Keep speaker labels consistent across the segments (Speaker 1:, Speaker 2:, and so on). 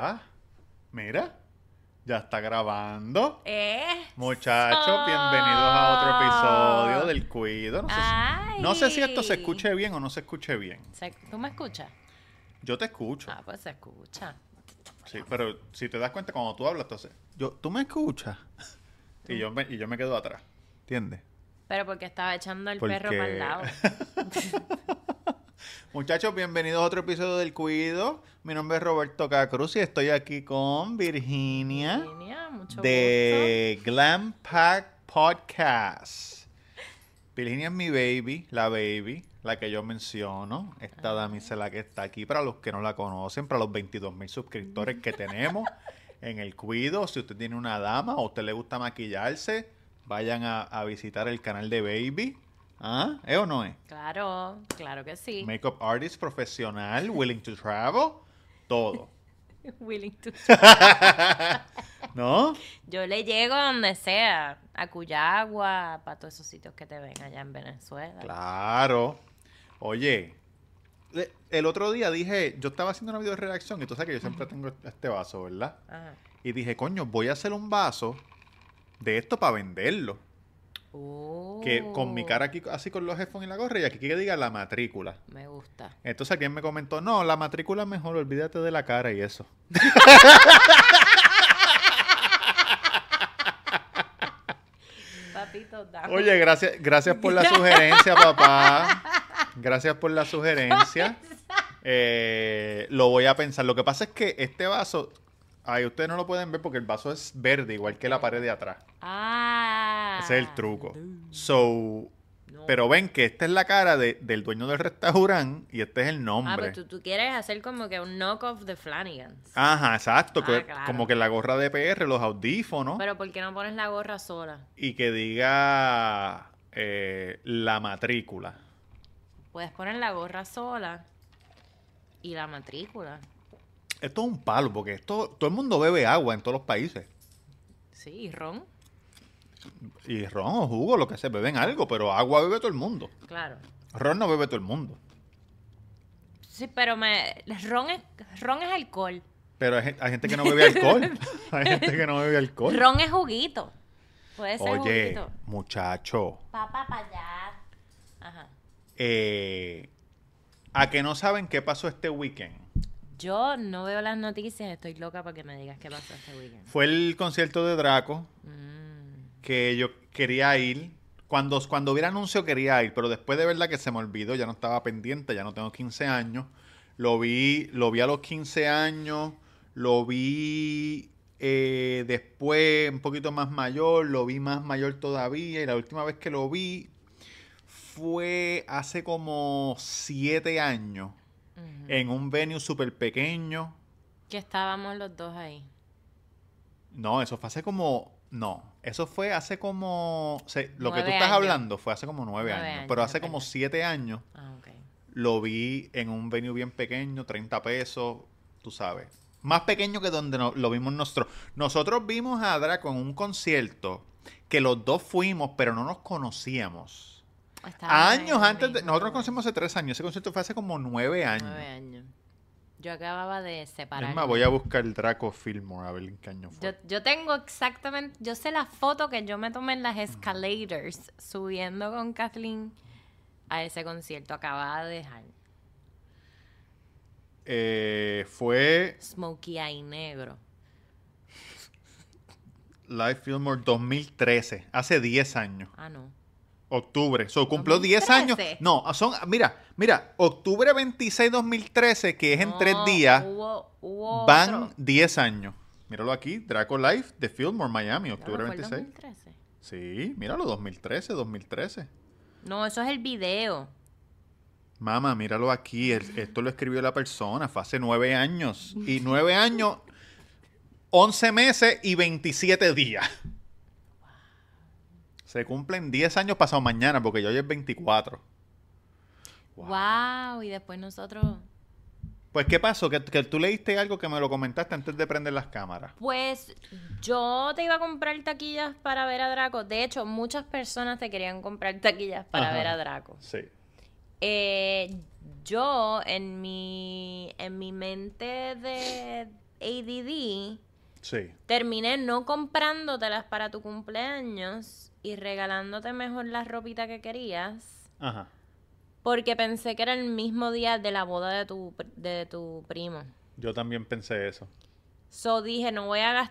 Speaker 1: Ah, mira, ya está grabando.
Speaker 2: Eh.
Speaker 1: Muchachos, bienvenidos a otro episodio del Cuido. No sé, si,
Speaker 2: Ay.
Speaker 1: no sé si esto se escuche bien o no se escuche bien.
Speaker 2: Se- ¿Tú me escuchas?
Speaker 1: Yo te escucho.
Speaker 2: Ah, pues se escucha.
Speaker 1: Sí, pero si te das cuenta cuando tú hablas, entonces, yo, ¿tú me escuchas? Y yo me, y yo me quedo atrás. ¿Entiendes?
Speaker 2: Pero porque estaba echando el perro para el lado.
Speaker 1: Muchachos, bienvenidos a otro episodio del Cuido. Mi nombre es Roberto Cacruz y estoy aquí con Virginia
Speaker 2: Virginia, mucho
Speaker 1: de Glam Pack Podcast. Virginia es mi baby, la baby, la que yo menciono. Esta damisela que está aquí, para los que no la conocen, para los 22 mil suscriptores que tenemos en el Cuido. Si usted tiene una dama o a usted le gusta maquillarse, vayan a, a visitar el canal de Baby. ¿Ah? ¿Es o no es?
Speaker 2: Claro, claro que sí.
Speaker 1: Makeup artist profesional, willing to travel, todo.
Speaker 2: Willing to-
Speaker 1: ¿No?
Speaker 2: Yo le llego a donde sea, a Cuyagua, para todos esos sitios que te ven allá en Venezuela.
Speaker 1: Claro. Oye, le- el otro día dije, yo estaba haciendo una video de redacción y tú sabes que yo siempre tengo este vaso, ¿verdad?
Speaker 2: Ajá.
Speaker 1: Y dije, coño, voy a hacer un vaso de esto para venderlo.
Speaker 2: Oh,
Speaker 1: Que con mi cara aquí, así con los headphones y la gorra, y aquí que diga la matrícula.
Speaker 2: Me gusta.
Speaker 1: Entonces alguien me comentó, no, la matrícula mejor, olvídate de la cara y eso.
Speaker 2: Papito, dame.
Speaker 1: Oye, gracias, gracias por la sugerencia, papá. Gracias por la sugerencia. Eh, lo voy a pensar. Lo que pasa es que este vaso, ay, ustedes no lo pueden ver porque el vaso es verde, igual que la pared de atrás.
Speaker 2: Ah.
Speaker 1: Ese es el truco. So,
Speaker 2: No.
Speaker 1: pero ven que esta es la cara de- del dueño del restaurante y este es el
Speaker 2: Ah,
Speaker 1: nombre.
Speaker 2: pues tú, tú quieres hacer como que un knock-off de Flanagans.
Speaker 1: Ajá, exacto.
Speaker 2: Ah,
Speaker 1: que-
Speaker 2: claro.
Speaker 1: Como que la gorra de PR, los audífonos
Speaker 2: Pero ¿por qué no pones la gorra sola?
Speaker 1: y que diga eh, la matrícula.
Speaker 2: Puedes poner la gorra sola y la matrícula.
Speaker 1: Esto es un palo, porque esto, todo el mundo bebe agua en todos los países.
Speaker 2: Sí, y ron,
Speaker 1: Y ron o jugo, lo que sea, beben algo, pero agua bebe todo el mundo.
Speaker 2: claro.
Speaker 1: Ron no bebe todo el mundo.
Speaker 2: Sí, pero me, ron, es, ron es alcohol.
Speaker 1: Pero hay, hay gente que no bebe alcohol. hay gente que no bebe alcohol.
Speaker 2: Ron es juguito. Puede ser
Speaker 1: Oye,
Speaker 2: juguito.
Speaker 1: muchacho,
Speaker 2: Papá para allá. Ajá.
Speaker 1: eh, ¿a que no saben qué pasó este weekend?
Speaker 2: Yo no veo las noticias, estoy loca para que me digas qué pasó este weekend.
Speaker 1: Fue el concierto de Draco,
Speaker 2: Mm,
Speaker 1: que yo quería ir. Cuando, cuando hubiera anuncio quería ir, pero después de verdad que se me olvidó, ya no estaba pendiente, ya no tengo 15 años. Lo vi, lo vi a los 15 años, lo vi eh, después un poquito más mayor, lo vi más mayor todavía y la última vez que lo vi fue hace como 7 años en un venue súper pequeño.
Speaker 2: Que estábamos los dos ahí.
Speaker 1: No, eso fue hace como. No, eso fue hace como. se- lo que tú estás
Speaker 2: años.
Speaker 1: hablando fue hace como nueve,
Speaker 2: Nueve
Speaker 1: años,
Speaker 2: años,
Speaker 1: Pero hace como siete años
Speaker 2: Ah,
Speaker 1: lo vi en un venue bien pequeño, 30 pesos, tú sabes. Más pequeño que donde no- lo vimos nosotros. Nosotros vimos a Draco en un concierto que los dos fuimos, pero no nos conocíamos. Años antes de. Nosotros nos conocimos hace tres años. Ese concierto fue hace como nueve años.
Speaker 2: Nueve años. Yo acababa de separar.
Speaker 1: Es más, voy a buscar el Draco Fillmore a ver en qué año fue.
Speaker 2: Yo, yo tengo exactamente, yo sé la foto que yo me tomé en las escalators subiendo con Kathleen a ese concierto. Acababa de dejar.
Speaker 1: Eh, fue
Speaker 2: Smokey Eye negro.
Speaker 1: Live Fillmore 2013, hace 10 años.
Speaker 2: Ah, no.
Speaker 1: Octubre. So, cumplió 10 años.
Speaker 2: 2013.
Speaker 1: No, son, mira, mira, octubre 26 2013, que es en
Speaker 2: No,
Speaker 1: tres días,
Speaker 2: Hubo, hubo
Speaker 1: van
Speaker 2: otro.
Speaker 1: 10 años. Míralo aquí, Draco Live de Fillmore, Miami,
Speaker 2: No,
Speaker 1: octubre
Speaker 2: el
Speaker 1: 26.
Speaker 2: 2013.
Speaker 1: Sí, míralo, 2013, 2013.
Speaker 2: No, eso es el video.
Speaker 1: Mamá, míralo aquí, el- esto lo escribió la persona, fue hace 9 años. Y 9 años, 11 meses y 27 días. Se cumplen 10 años pasado mañana, porque yo hoy es 24.
Speaker 2: Wow. y después nosotros.
Speaker 1: Pues, ¿qué pasó? Que, que tú leíste algo que me lo comentaste antes de prender las cámaras.
Speaker 2: Pues yo te iba a comprar taquillas para ver a Draco. De hecho, muchas personas te querían comprar taquillas para
Speaker 1: Ajá.
Speaker 2: ver a Draco.
Speaker 1: Sí.
Speaker 2: Eh, yo en mi en mi mente de ADD,
Speaker 1: Sí.
Speaker 2: terminé no comprándotelas para tu cumpleaños y regalándote mejor la ropita que querías.
Speaker 1: Ajá.
Speaker 2: Porque pensé que era el mismo día de la boda de tu, de tu primo.
Speaker 1: Yo también pensé eso.
Speaker 2: So dije, no voy a, gas-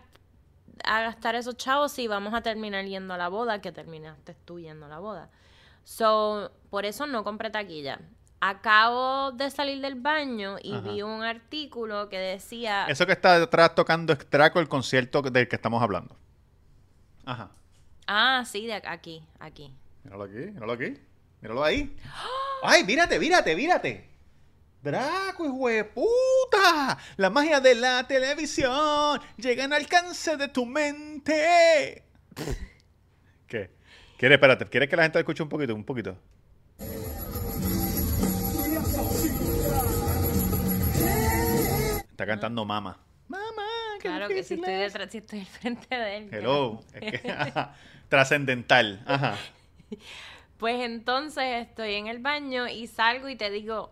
Speaker 2: a gastar esos chavos y vamos a terminar yendo a la boda, que terminaste tú yendo a la boda. So, por eso no compré taquilla. Acabo de salir del baño y
Speaker 1: Ajá.
Speaker 2: vi un artículo que decía...
Speaker 1: Eso que está detrás tocando es Draco, el concierto del que estamos hablando. Ajá.
Speaker 2: Ah, sí, de aquí, aquí.
Speaker 1: Míralo aquí, míralo aquí. Míralo ahí. ¡Ay, mírate, mírate, mírate! Draco, hijo de puta. La magia de la televisión llega al alcance de tu mente. ¿Qué? ¿Quieres, espérate, ¿quieres que la gente escuche un poquito? Un poquito. Está cantando Mama. Mamá, qué
Speaker 2: Claro que sí
Speaker 1: difícil
Speaker 2: estoy
Speaker 1: es.
Speaker 2: detrás, sí estoy al frente de él.
Speaker 1: Hello. Es que, Trascendental. Ajá.
Speaker 2: Pues entonces estoy en el baño y salgo y te digo,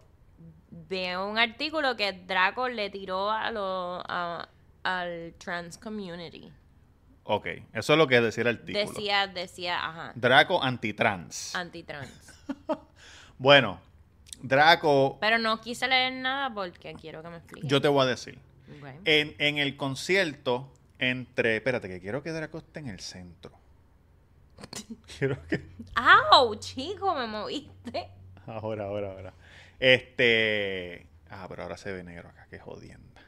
Speaker 2: veo un artículo que Draco le tiró a lo, a- al trans community.
Speaker 1: Ok, eso es lo que decía el artículo.
Speaker 2: Decía, decía, ajá,
Speaker 1: Draco antitrans.
Speaker 2: antitrans.
Speaker 1: Bueno, Draco,
Speaker 2: Pero no quise leer nada porque quiero que me explique.
Speaker 1: yo te voy a decir. En, en el concierto, entre. Espérate, que quiero que Draco esté en el centro. Quiero que.
Speaker 2: ¡Au, chico! Me moviste.
Speaker 1: Ahora, ahora, ahora. Este. Ah, pero ahora se ve negro acá, qué jodienda.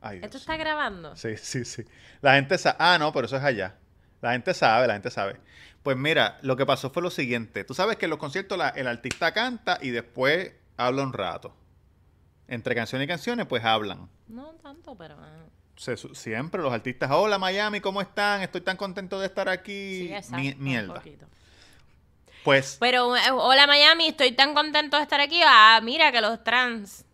Speaker 1: Ay,
Speaker 2: ¿Esto
Speaker 1: Dios
Speaker 2: está grabando?
Speaker 1: Sí, sí, sí. La gente sabe. Ah, no, pero eso es allá. La gente sabe, la gente sabe. Pues mira, lo que pasó fue lo siguiente. Tú sabes que en los conciertos la- el artista canta y después habla un rato. Entre canciones y canciones, pues hablan.
Speaker 2: No tanto, pero...
Speaker 1: Se siempre los artistas, hola Miami, ¿cómo están? Estoy tan contento de estar aquí.
Speaker 2: Sí, exacto.
Speaker 1: Mi-
Speaker 2: un
Speaker 1: mierda. Pues,
Speaker 2: Pero, eh, hola Miami, estoy tan contento de estar aquí. Ah, mira que los trans...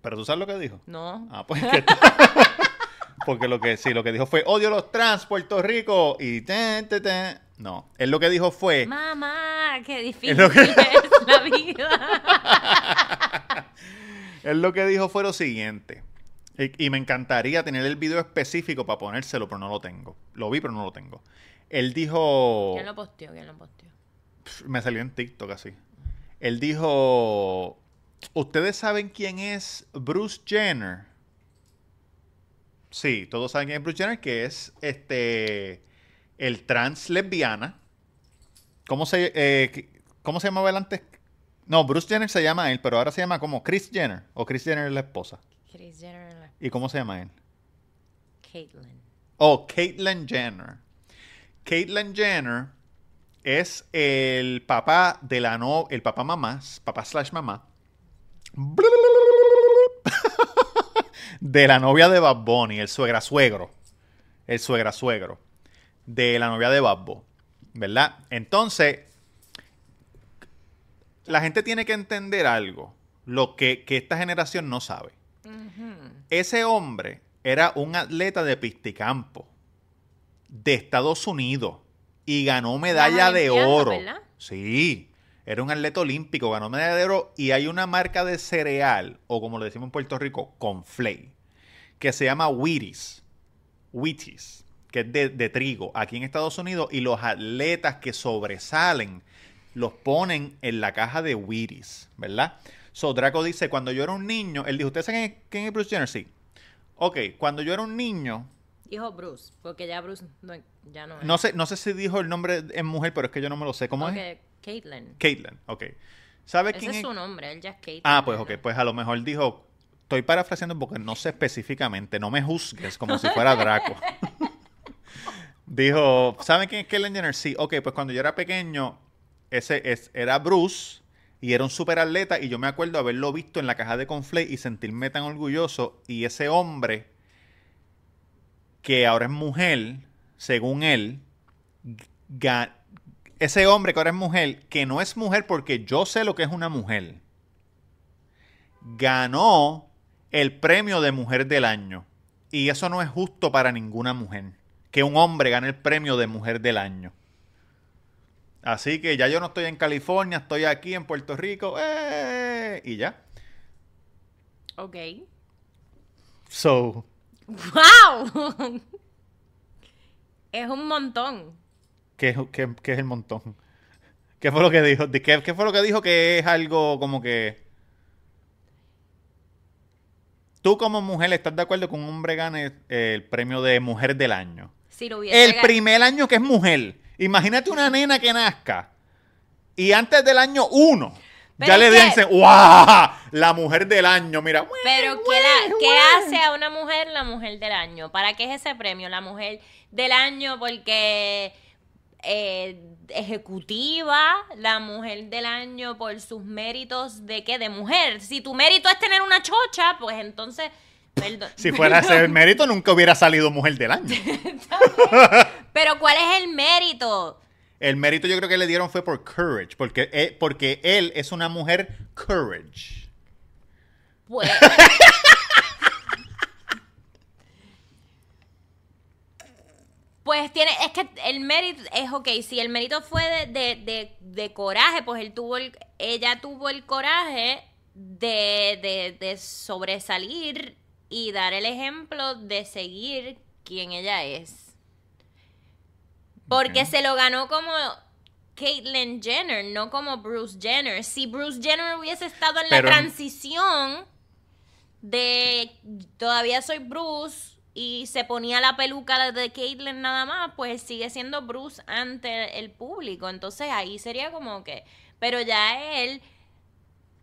Speaker 1: pero tú sabes lo que dijo.
Speaker 2: No.
Speaker 1: Ah, pues que- Porque lo que sí, lo que dijo fue odio los trans, Puerto Rico y ten, ten, ten. No, él lo que dijo fue
Speaker 2: Mamá, qué difícil
Speaker 1: lo que-
Speaker 2: es la vida.
Speaker 1: Él lo que dijo fue lo siguiente. Y, y me encantaría tener el video específico para ponérselo, pero no lo tengo. Lo vi, pero no lo tengo. Él dijo.
Speaker 2: ¿Quién lo posteó? ¿Quién lo posteó?
Speaker 1: Me salió en TikTok así. Él dijo. ¿Ustedes saben quién es Bruce Jenner? Sí, todos saben quién es Bruce Jenner, que es este. El trans lesbiana. ¿Cómo se, eh, ¿Cómo se llamaba él antes? No, Bruce Jenner se llama él, pero ahora se llama como Chris Jenner. O Chris Jenner es la esposa.
Speaker 2: Kris Jenner y la-
Speaker 1: ¿Y cómo se llama él?
Speaker 2: Caitlyn.
Speaker 1: Oh, Caitlyn Jenner. Caitlyn Jenner es el papá de la no, el papá mamá, papá slash mamá, de la novia de Bad Bunny, el suegra suegro, el suegra suegro, de la novia de Bad Bunny, ¿verdad? Entonces, la gente tiene que entender algo, lo que, que esta generación no sabe. Ese hombre era un atleta de pisticampo de Estados Unidos y ganó medalla de oro.
Speaker 2: ¿verdad?
Speaker 1: Sí, era un atleta olímpico, ganó medalla de oro y hay una marca de cereal, o como le decimos en Puerto Rico, Conflay, que se llama Wheaties. Wheaties, que es de, de trigo, aquí en Estados Unidos, y los atletas que sobresalen los ponen en la caja de Wheaties, ¿verdad? So, Draco dice, cuando yo era un niño, él dijo, ¿ustedes saben quién es Bruce Jenner? Sí. Ok, cuando yo era un niño,
Speaker 2: Dijo Bruce, porque ya Bruce no, ya no es.
Speaker 1: no sé, no sé si dijo el nombre en mujer, pero es que yo no me lo sé. ¿Cómo es?
Speaker 2: Caitlyn.
Speaker 1: Caitlyn, ok. ¿Sabe
Speaker 2: Ese
Speaker 1: quién
Speaker 2: es su nombre, él ya es Caitlyn.
Speaker 1: Ah, pues ok, pues a lo mejor dijo, estoy parafraseando porque no sé específicamente, no me juzgues como si fuera Draco. dijo, ¿saben quién es Caitlyn Jenner? Sí, ok, pues cuando yo era pequeño, ese es, era Bruce y era un super atleta y yo me acuerdo haberlo visto en la caja de Conflay y sentirme tan orgulloso y ese hombre que ahora es mujer, según él, ese hombre que ahora es mujer, que no es mujer porque yo sé lo que es una mujer, ganó el premio de mujer del año. Y eso no es justo para ninguna mujer. Que un hombre gane el premio de mujer del año. Así que ya yo no estoy en California, estoy aquí en Puerto Rico. ¡eh! Y ya.
Speaker 2: Ok.
Speaker 1: So,
Speaker 2: ¡Wow! es un montón.
Speaker 1: ¿Qué, es- qué- qué es el montón? ¿Qué fue lo que dijo? ¿De ¿Qué, qué fue lo que dijo que es algo como que... Tú como mujer estás de acuerdo que un hombre gane el premio de mujer del año.
Speaker 2: Si lo hubiese
Speaker 1: El primer año que es mujer. Imagínate una nena que nazca y antes del año uno
Speaker 2: Pero
Speaker 1: ya le
Speaker 2: que-
Speaker 1: dicen, ¡guau! La mujer del año, mira.
Speaker 2: Pero ¿qué, la-. ¿qué hace a una mujer la mujer del año? ¿Para qué es ese premio? La mujer del año porque eh, ejecutiva, la mujer del año por sus méritos de qué? De mujer. Si tu mérito es tener una chocha, pues entonces... perdón.
Speaker 1: Si fuera ese el mérito, nunca hubiera salido mujer del año.
Speaker 2: Pero ¿cuál es el mérito?
Speaker 1: El mérito yo creo que le dieron fue por courage, porque él, porque él es una mujer courage.
Speaker 2: Pues... Pues tiene, es que el mérito es ok, si el mérito fue de, de, de, de coraje, pues él tuvo el, ella tuvo el coraje de, de, de sobresalir y dar el ejemplo de seguir quien ella es. Porque se lo ganó como Caitlyn Jenner, no como Bruce Jenner. Si Bruce Jenner hubiese estado en
Speaker 1: Pero-
Speaker 2: la transición de todavía soy Bruce y se ponía la peluca de Caitlyn nada más, pues sigue siendo Bruce ante el público. Entonces ahí sería como que. Pero ya él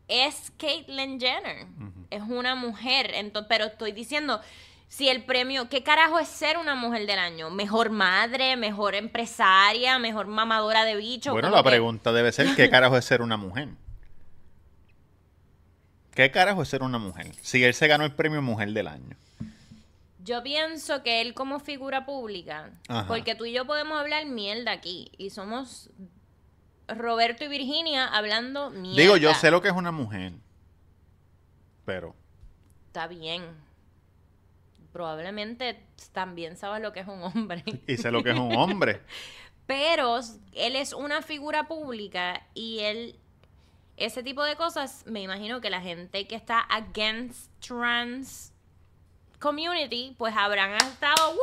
Speaker 2: es Caitlyn Jenner. Es una mujer. Entonces, pero estoy diciendo. Si el premio, ¿qué carajo es ser una mujer del año? ¿Mejor madre, mejor empresaria, mejor mamadora de bicho?
Speaker 1: Bueno, la
Speaker 2: que-
Speaker 1: pregunta debe ser, ¿qué carajo es ser una mujer? ¿Qué carajo es ser una mujer? Si él se ganó el premio mujer del año.
Speaker 2: Yo pienso que él como figura pública,
Speaker 1: Ajá.
Speaker 2: porque tú y yo podemos hablar mierda aquí y somos Roberto y Virginia hablando mierda.
Speaker 1: Digo, yo sé lo que es una mujer. Pero,
Speaker 2: Está bien. Probablemente también sabes lo que es un hombre.
Speaker 1: y sé lo que es un hombre.
Speaker 2: Pero él es una figura pública y él, ese tipo de cosas, me imagino que la gente que está against trans community, pues habrán estado, ¡Woo!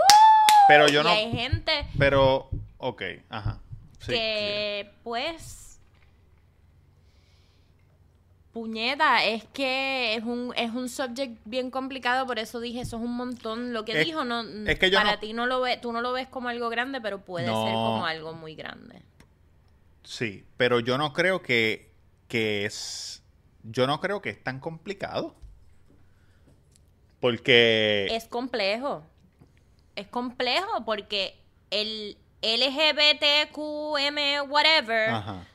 Speaker 1: Pero yo
Speaker 2: y
Speaker 1: no-
Speaker 2: hay gente
Speaker 1: Pero, ok, ajá. Sí,
Speaker 2: que, pues, puñeta, es que es un, es un subject bien complicado, por eso dije, eso es un montón. Lo que
Speaker 1: Es-
Speaker 2: dijo, no,
Speaker 1: es que yo
Speaker 2: para
Speaker 1: no-
Speaker 2: ti no lo ves, tú no lo ves como algo grande, pero puede
Speaker 1: No.
Speaker 2: ser como algo muy grande.
Speaker 1: sí. Sí, pero yo no creo que, que es... Yo no creo que es tan complicado. Porque...
Speaker 2: Es complejo. Es complejo porque el LGBTQM whatever
Speaker 1: Ajá.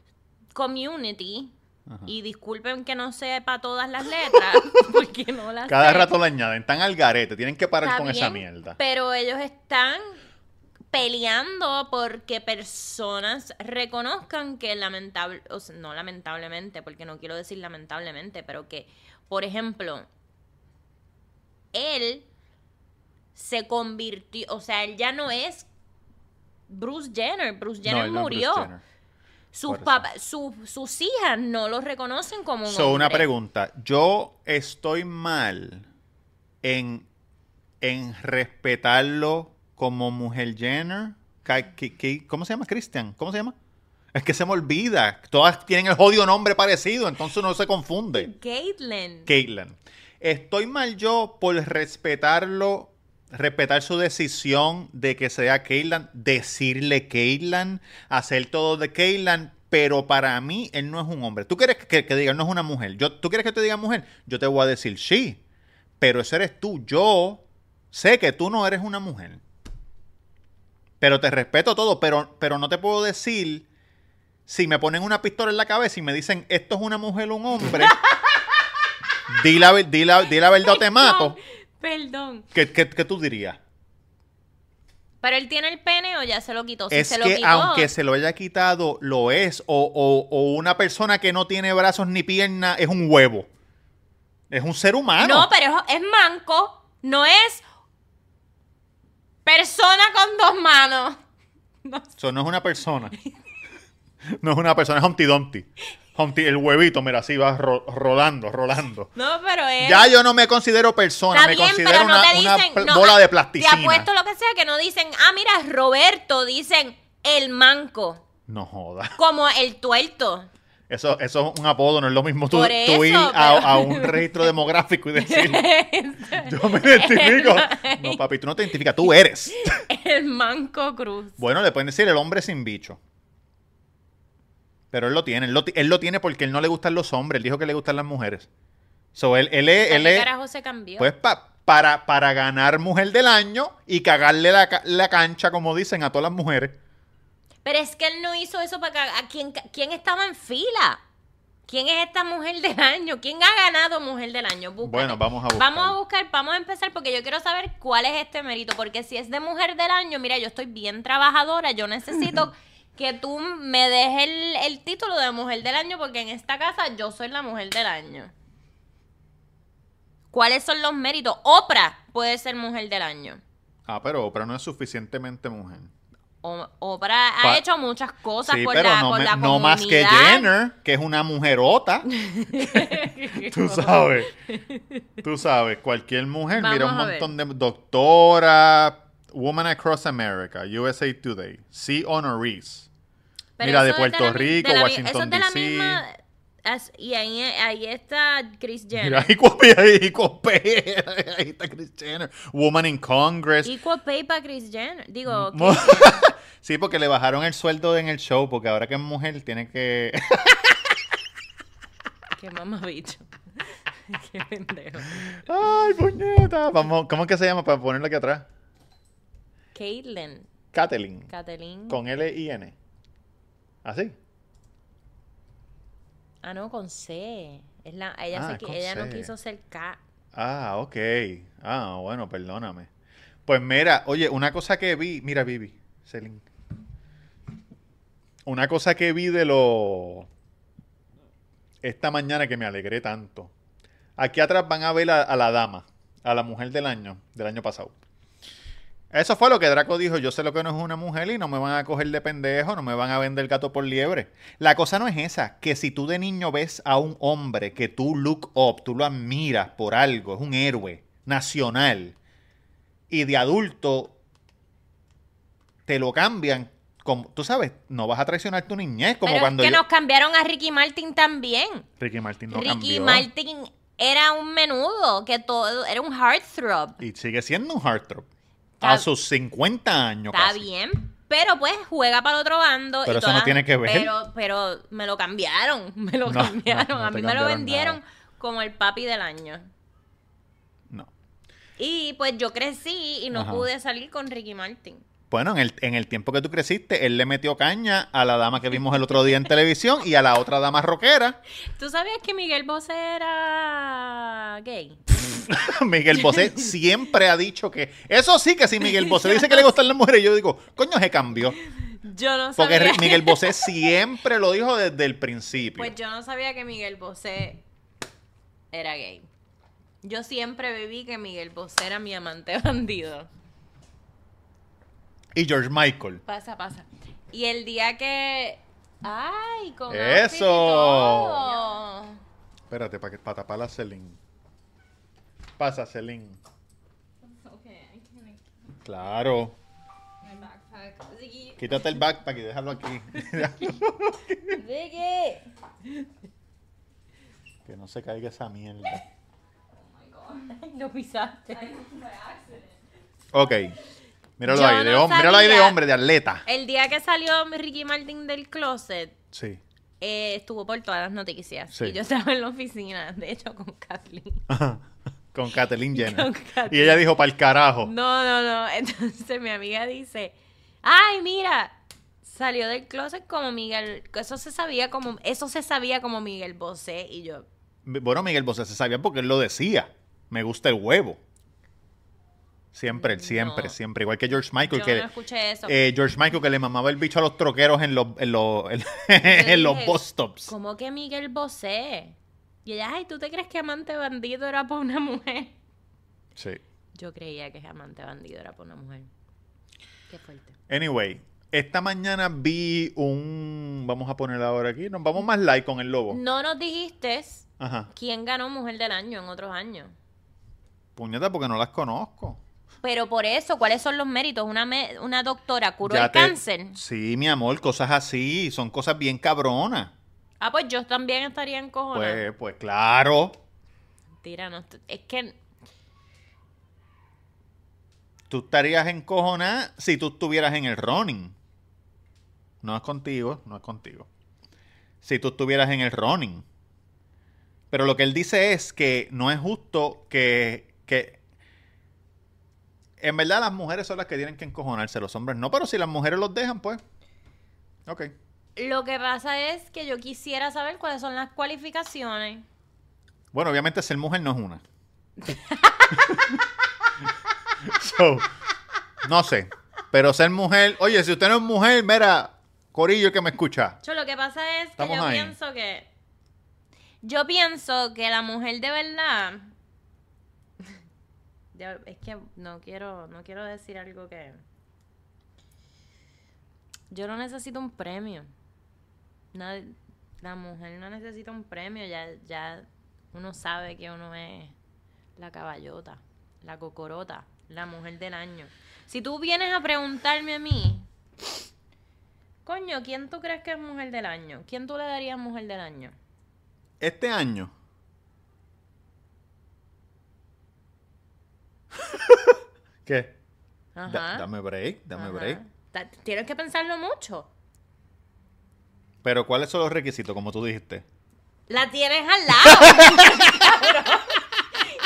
Speaker 2: community
Speaker 1: Ajá.
Speaker 2: y disculpen que no sepa todas las letras porque no las
Speaker 1: Cada
Speaker 2: sé.
Speaker 1: rato le añaden, están al garete, tienen que parar
Speaker 2: Está
Speaker 1: con esa mierda.
Speaker 2: Pero ellos están peleando porque personas reconozcan que lamentable, o sea, no lamentablemente, porque no quiero decir lamentablemente, pero que, por ejemplo, él se convirtió, o sea, él ya no es Bruce Jenner, Bruce Jenner
Speaker 1: no Bruce
Speaker 2: murió.
Speaker 1: Jenner.
Speaker 2: Sus, papás, sus, sus hijas no lo reconocen como un
Speaker 1: So, una pregunta. Yo estoy mal en, en respetarlo como mujer Jenner. ¿Cómo se llama? Christian. ¿Cómo se llama? Es que se me olvida. Todas tienen el jodido nombre parecido, entonces uno se confunde.
Speaker 2: Caitlyn.
Speaker 1: Caitlyn. Estoy mal yo por respetarlo, respetar su decisión de que sea Caitlyn, decirle Caitlyn, hacer todo de Caitlyn, pero para mí él no es un hombre. ¿Tú quieres que, que diga, él no es una mujer? Yo, ¿Tú quieres que te diga mujer? Yo te voy a decir sí, pero ese eres tú. Yo sé que tú no eres una mujer. Pero te respeto todo, pero, pero no te puedo decir si me ponen una pistola en la cabeza y me dicen esto es una mujer o un hombre. di, la, ver- di, la, di la verdad o te mato.
Speaker 2: Perdón.
Speaker 1: ¿Qué, qué, qué tú dirías?
Speaker 2: Pero él tiene el pene o ya se lo quitó. Si
Speaker 1: es
Speaker 2: se lo
Speaker 1: que
Speaker 2: quitó,
Speaker 1: aunque se lo haya quitado, lo es. O, o- o una persona que no tiene brazos ni piernas es un huevo. Es un ser humano.
Speaker 2: No, pero es, es manco. No es persona con dos manos. No.
Speaker 1: Eso no es una persona. No es una persona, es Humpty Dumpty. Humpty, el huevito, mira, así va ro- rolando, rolando.
Speaker 2: No, pero es...
Speaker 1: Ya yo no me considero persona,
Speaker 2: Está
Speaker 1: me
Speaker 2: bien,
Speaker 1: considero
Speaker 2: no
Speaker 1: una,
Speaker 2: dicen... no,
Speaker 1: bola
Speaker 2: ah,
Speaker 1: de plasticina.
Speaker 2: Te apuesto lo que sea que no dicen, ah, mira, Roberto, dicen el manco,
Speaker 1: No joda.
Speaker 2: como el tuerto.
Speaker 1: Eso, eso es un apodo, no es lo mismo tú, ir a, a un registro demográfico y decir, yo me identifico. No, papi, tú no te identificas, tú eres.
Speaker 2: el manco cruz.
Speaker 1: Bueno, le pueden decir el hombre sin bicho. Pero él lo tiene, él lo, él lo tiene porque él no le gustan los hombres, él dijo que le gustan las mujeres. So, él, él es, él
Speaker 2: ¿Qué
Speaker 1: es-
Speaker 2: carajo se cambió?
Speaker 1: pues pa- para, para ganar mujer del año y cagarle la, la cancha, como dicen, a todas las mujeres.
Speaker 2: Pero es que él no hizo eso para cagar. ¿A quién, quién estaba en fila? ¿Quién es esta mujer del año? ¿Quién ha ganado mujer del año? Búscate.
Speaker 1: Bueno, vamos a buscar.
Speaker 2: Vamos a buscar, vamos a empezar porque yo quiero saber cuál es este mérito. Porque si es de mujer del año, mira, yo estoy bien trabajadora, yo necesito que tú me dejes el, el título de mujer del año porque en esta casa yo soy la mujer del año. ¿Cuáles son los méritos? Oprah puede ser mujer del año.
Speaker 1: Ah, pero Oprah no es suficientemente mujer.
Speaker 2: O- Oprah ha hecho muchas cosas
Speaker 1: Sí,
Speaker 2: por
Speaker 1: pero
Speaker 2: la,
Speaker 1: no,
Speaker 2: por
Speaker 1: me-
Speaker 2: la
Speaker 1: no más que. Jenner, que es una mujerota. Tú sabes. Tú sabes, cualquier mujer, mira un montón de doctora, Woman Across America, USA Today, C. Honoris.
Speaker 2: Pero
Speaker 1: Mira, de Puerto Rico,
Speaker 2: de
Speaker 1: Washington, D.C..
Speaker 2: as- y ahí, ahí está Chris Jenner.
Speaker 1: Mira, ahí copia, ahí está Kris Jenner. Woman in Congress.
Speaker 2: Equal pay para Chris Jenner. Digo,
Speaker 1: Mo- sí, porque le bajaron el sueldo en el show, porque ahora que es mujer tiene que...
Speaker 2: qué mamabicho. qué pendejo.
Speaker 1: ¡Ay, puñeta! Vamos, ¿Cómo es que se llama para ponerlo aquí atrás?
Speaker 2: Caitlyn.
Speaker 1: Kathleen.
Speaker 2: Kathleen.
Speaker 1: Con L-I-N. ¿Así?
Speaker 2: Ah, no, con C. Es la, ella,
Speaker 1: Ah,
Speaker 2: se ella no quiso ser K.
Speaker 1: Ah, ok. Ah, bueno, perdóname. Pues mira, oye, una cosa que vi, mira, Vivi, Celine. Una cosa que vi de lo esta mañana que me alegré tanto. Aquí atrás van a ver a, a la dama, a la mujer del año, del año pasado. Eso fue lo que Draco dijo, yo sé lo que no es una mujer y no me van a coger de pendejo, no me van a vender gato por liebre. La cosa no es esa, que si tú de niño ves a un hombre que tú look up, tú lo admiras por algo, es un héroe nacional, y de adulto te lo cambian, como, tú sabes, no vas a traicionar tu niñez, como
Speaker 2: Pero
Speaker 1: cuando
Speaker 2: es que
Speaker 1: yo-
Speaker 2: nos cambiaron a Ricky Martin también.
Speaker 1: Ricky Martin no
Speaker 2: Ricky
Speaker 1: cambió.
Speaker 2: Martin era un menudo, que todo era un heartthrob.
Speaker 1: Y sigue siendo un heartthrob. A sus 50 años
Speaker 2: Está
Speaker 1: casi.
Speaker 2: bien, pero pues juega para el otro bando.
Speaker 1: Pero
Speaker 2: y
Speaker 1: eso no tiene que ver.
Speaker 2: Pero, pero me lo cambiaron, me lo
Speaker 1: No,
Speaker 2: cambiaron.
Speaker 1: no, no
Speaker 2: a mí me lo vendieron
Speaker 1: nada.
Speaker 2: como el papi del año.
Speaker 1: No.
Speaker 2: Y pues yo crecí y no
Speaker 1: Ajá.
Speaker 2: pude salir con Ricky Martin.
Speaker 1: Bueno, en el, en el tiempo que tú creciste, él le metió caña a la dama que vimos el otro día en televisión y a la otra dama rockera.
Speaker 2: ¿Tú sabías que Miguel Bosé era gay?
Speaker 1: Miguel Bosé siempre ha dicho que. Eso sí que si Miguel Bosé dice que le gustan las mujeres, yo digo, coño, se cambió.
Speaker 2: Yo no
Speaker 1: Porque
Speaker 2: sabía.
Speaker 1: Miguel Bosé siempre lo dijo desde el principio.
Speaker 2: Pues yo no sabía que Miguel Bosé era gay. Yo siempre viví que Miguel Bosé era mi amante bandido.
Speaker 1: Y George Michael.
Speaker 2: Pasa, pasa. Y el día que. ¡Ay! Con
Speaker 1: Eso.
Speaker 2: todo.
Speaker 1: Espérate, para pa tapar a Celine. Pasa, Celine.
Speaker 2: Okay,
Speaker 1: Claro.
Speaker 2: my.
Speaker 1: Quítate el backpack y déjalo aquí.
Speaker 2: Ziggy.
Speaker 1: que no se caiga esa mierda.
Speaker 2: Ay, lo pisaste.
Speaker 1: Ok. Míralo ahí, de,
Speaker 2: no
Speaker 1: hom- míralo ahí de
Speaker 2: sabía.
Speaker 1: hombre, de atleta.
Speaker 2: El día que salió Ricky Martin del closet,
Speaker 1: Sí.
Speaker 2: eh, estuvo por todas las noticias.
Speaker 1: Sí.
Speaker 2: Y yo estaba en la oficina, de hecho, con Kathleen.
Speaker 1: Con Kathleen Jenner.
Speaker 2: Con Kathleen.
Speaker 1: Y ella dijo, para el carajo.
Speaker 2: No, no, no. Entonces mi amiga dice, ay, mira, salió del closet como Miguel, eso se sabía como, eso se sabía como Miguel Bosé y yo,
Speaker 1: Bueno, Miguel Bosé se sabía porque él lo decía. Me gusta el huevo. Siempre, él, siempre,
Speaker 2: No.
Speaker 1: siempre. Igual que George Michael,
Speaker 2: yo
Speaker 1: que
Speaker 2: no escuché eso.
Speaker 1: eh, George Michael que le mamaba el bicho a los troqueros en los, en los, en, en los
Speaker 2: dije,
Speaker 1: bus stops.
Speaker 2: ¿Cómo que Miguel Bosé? Y ella, ay, ¿tú te crees que amante bandido era para una mujer?
Speaker 1: Sí.
Speaker 2: Yo creía que amante bandido era para una mujer. Qué fuerte.
Speaker 1: Anyway, esta mañana vi un. Vamos a poner ahora aquí. Nos vamos más light con el lobo.
Speaker 2: No nos dijiste
Speaker 1: Ajá.
Speaker 2: quién ganó Mujer del Año en otros años.
Speaker 1: Puñeta, porque no las conozco.
Speaker 2: Pero por eso, ¿cuáles son los méritos? Una, me- una doctora curó
Speaker 1: Ya
Speaker 2: el
Speaker 1: te-
Speaker 2: cáncer.
Speaker 1: Sí, mi amor, cosas así. Son cosas bien cabronas.
Speaker 2: Ah, pues yo también estaría en
Speaker 1: Pues, pues claro.
Speaker 2: Mentira, no est- es que
Speaker 1: Tú estarías encojonada si tú estuvieras en el running. No es contigo, no es contigo. Si tú estuvieras en el running. Pero lo que él dice es que no es justo que, que... En verdad las mujeres son las que tienen que encojonarse, los hombres no. Pero si las mujeres los dejan, pues... Ok.
Speaker 2: lo que pasa es que yo quisiera saber cuáles son las cualificaciones.
Speaker 1: Bueno, obviamente ser mujer no es una. So, no sé. Pero ser mujer... Oye, si usted no es mujer, mira... Corillo que me escucha.
Speaker 2: Yo lo que pasa es que
Speaker 1: Estamos
Speaker 2: yo
Speaker 1: ahí.
Speaker 2: pienso que yo pienso que la mujer de verdad Es que no quiero no quiero decir algo que yo no necesito un premio. Nadie- la mujer no necesita un premio, ya ya uno sabe que uno es la caballota, la cocorota, la mujer del año. Si tú vienes a preguntarme a mí, coño, ¿quién tú crees que es mujer del año? ¿Quién tú le darías mujer del año?
Speaker 1: Este año. ¿Qué? Da- dame break, dame
Speaker 2: Ajá.
Speaker 1: break.
Speaker 2: Tienes que pensarlo mucho.
Speaker 1: Pero ¿cuáles son los requisitos, como tú dijiste?
Speaker 2: La tienes al lado.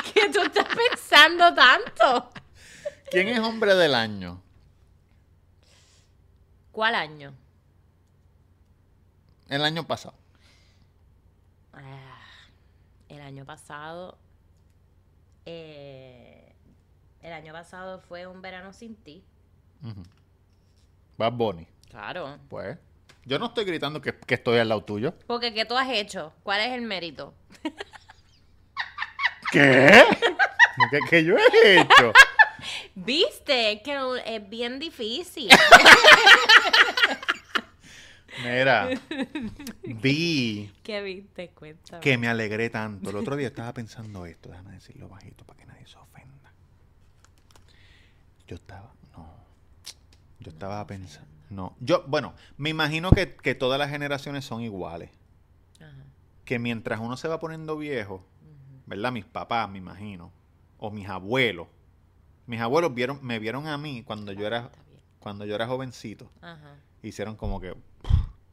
Speaker 2: ¿Qué tú estás pensando tanto?
Speaker 1: ¿Quién es hombre del año?
Speaker 2: ¿Cuál año?
Speaker 1: El año pasado.
Speaker 2: Ah, el año pasado. eh, el año pasado fue un verano sin ti.
Speaker 1: Bad Bunny.
Speaker 2: Claro.
Speaker 1: Pues. Yo no estoy gritando que, que estoy al lado tuyo.
Speaker 2: Porque ¿qué tú has hecho? ¿Cuál es el mérito?
Speaker 1: ¿Qué? ¿Qué, qué yo he hecho?
Speaker 2: ¿Viste? Es que no- es bien difícil.
Speaker 1: Mira, vi
Speaker 2: ¿Qué viste? Cuéntame.
Speaker 1: que me alegré tanto. El otro día estaba pensando esto, déjame decirlo bajito para que nadie ofenda. Yo estaba, no, yo estaba pensando, no, yo, bueno, me imagino que, que todas las generaciones son iguales.
Speaker 2: Ajá.
Speaker 1: Que mientras uno se va poniendo viejo, ¿verdad? Mis papás, me imagino, o mis abuelos, mis abuelos vieron, me vieron a mí cuando yo era, cuando yo era jovencito,
Speaker 2: Ajá.
Speaker 1: hicieron como que,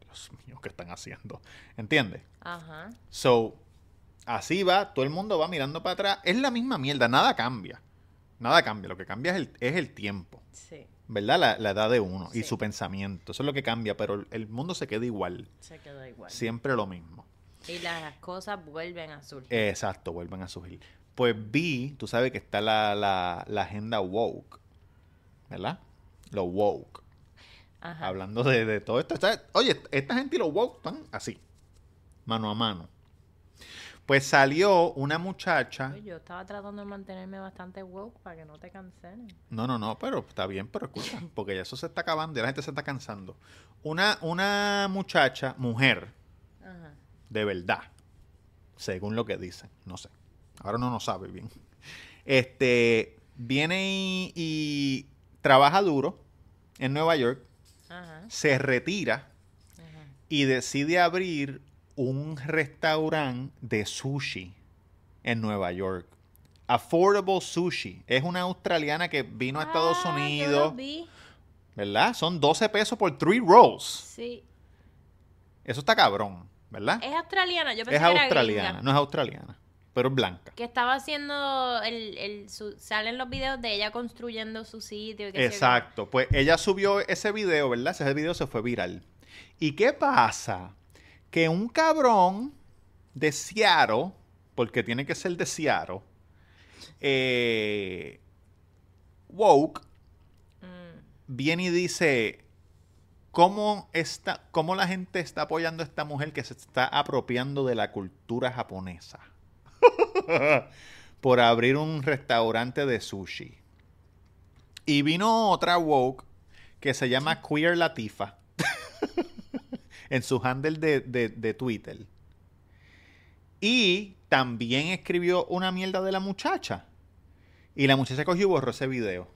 Speaker 1: Dios mío, ¿qué están haciendo? ¿Entiendes?
Speaker 2: Ajá.
Speaker 1: So, así va, todo el mundo va mirando para atrás. Es la misma mierda, nada cambia. Nada cambia, lo que cambia es el, es el tiempo,
Speaker 2: Sí.
Speaker 1: ¿verdad? La, la edad de uno y su pensamiento. Eso es lo que cambia, pero el- mundo se queda igual.
Speaker 2: Se quedó igual.
Speaker 1: Siempre lo mismo.
Speaker 2: Y las cosas vuelven a surgir.
Speaker 1: Exacto, vuelven a surgir. Pues vi, tú sabes que está la, la, la agenda woke, ¿verdad? Lo woke.
Speaker 2: Ajá.
Speaker 1: Hablando de, de todo esto. Oye, esta gente y los woke están así, mano a mano. Pues salió una muchacha.
Speaker 2: Yo estaba tratando de mantenerme bastante woke para que no te cancelen.
Speaker 1: No, no, no, pero está bien, pero escucha, porque ya eso se está acabando y la gente se está cansando. Una, una muchacha, mujer,
Speaker 2: Ajá.
Speaker 1: de verdad, según lo que dicen, no sé. Ahora no nos sabe bien. Este, viene y, y trabaja duro en Nueva York,
Speaker 2: Ajá.
Speaker 1: se retira
Speaker 2: Ajá.
Speaker 1: y decide abrir un restaurante de sushi en Nueva York. Affordable Sushi. Es una australiana que vino a Estados
Speaker 2: Ah, yo lo
Speaker 1: Unidos,
Speaker 2: vi.
Speaker 1: ¿verdad? Son 12 pesos por 3 rolls.
Speaker 2: Sí.
Speaker 1: Eso está cabrón, ¿verdad?
Speaker 2: Es australiana. Yo pensé
Speaker 1: Es
Speaker 2: que era
Speaker 1: australiana,
Speaker 2: gringa.
Speaker 1: no es australiana, pero es blanca.
Speaker 2: Que estaba haciendo el, el su- salen los videos de ella construyendo su sitio y yo.
Speaker 1: Exacto. Pues ella subió ese video, ¿verdad? Ese video se fue viral. ¿Y qué pasa? Que un cabrón de Seattle, porque tiene que ser de Seattle, eh, woke,
Speaker 2: Mm,
Speaker 1: viene y dice, ¿cómo, está, ¿cómo la gente está apoyando a esta mujer que se está apropiando de la cultura japonesa? Por abrir un restaurante de sushi. Y vino otra woke que se llama Queer Latifa en su handle de, de- de Twitter. Y también escribió una mierda de la muchacha. Y la muchacha cogió y borró ese video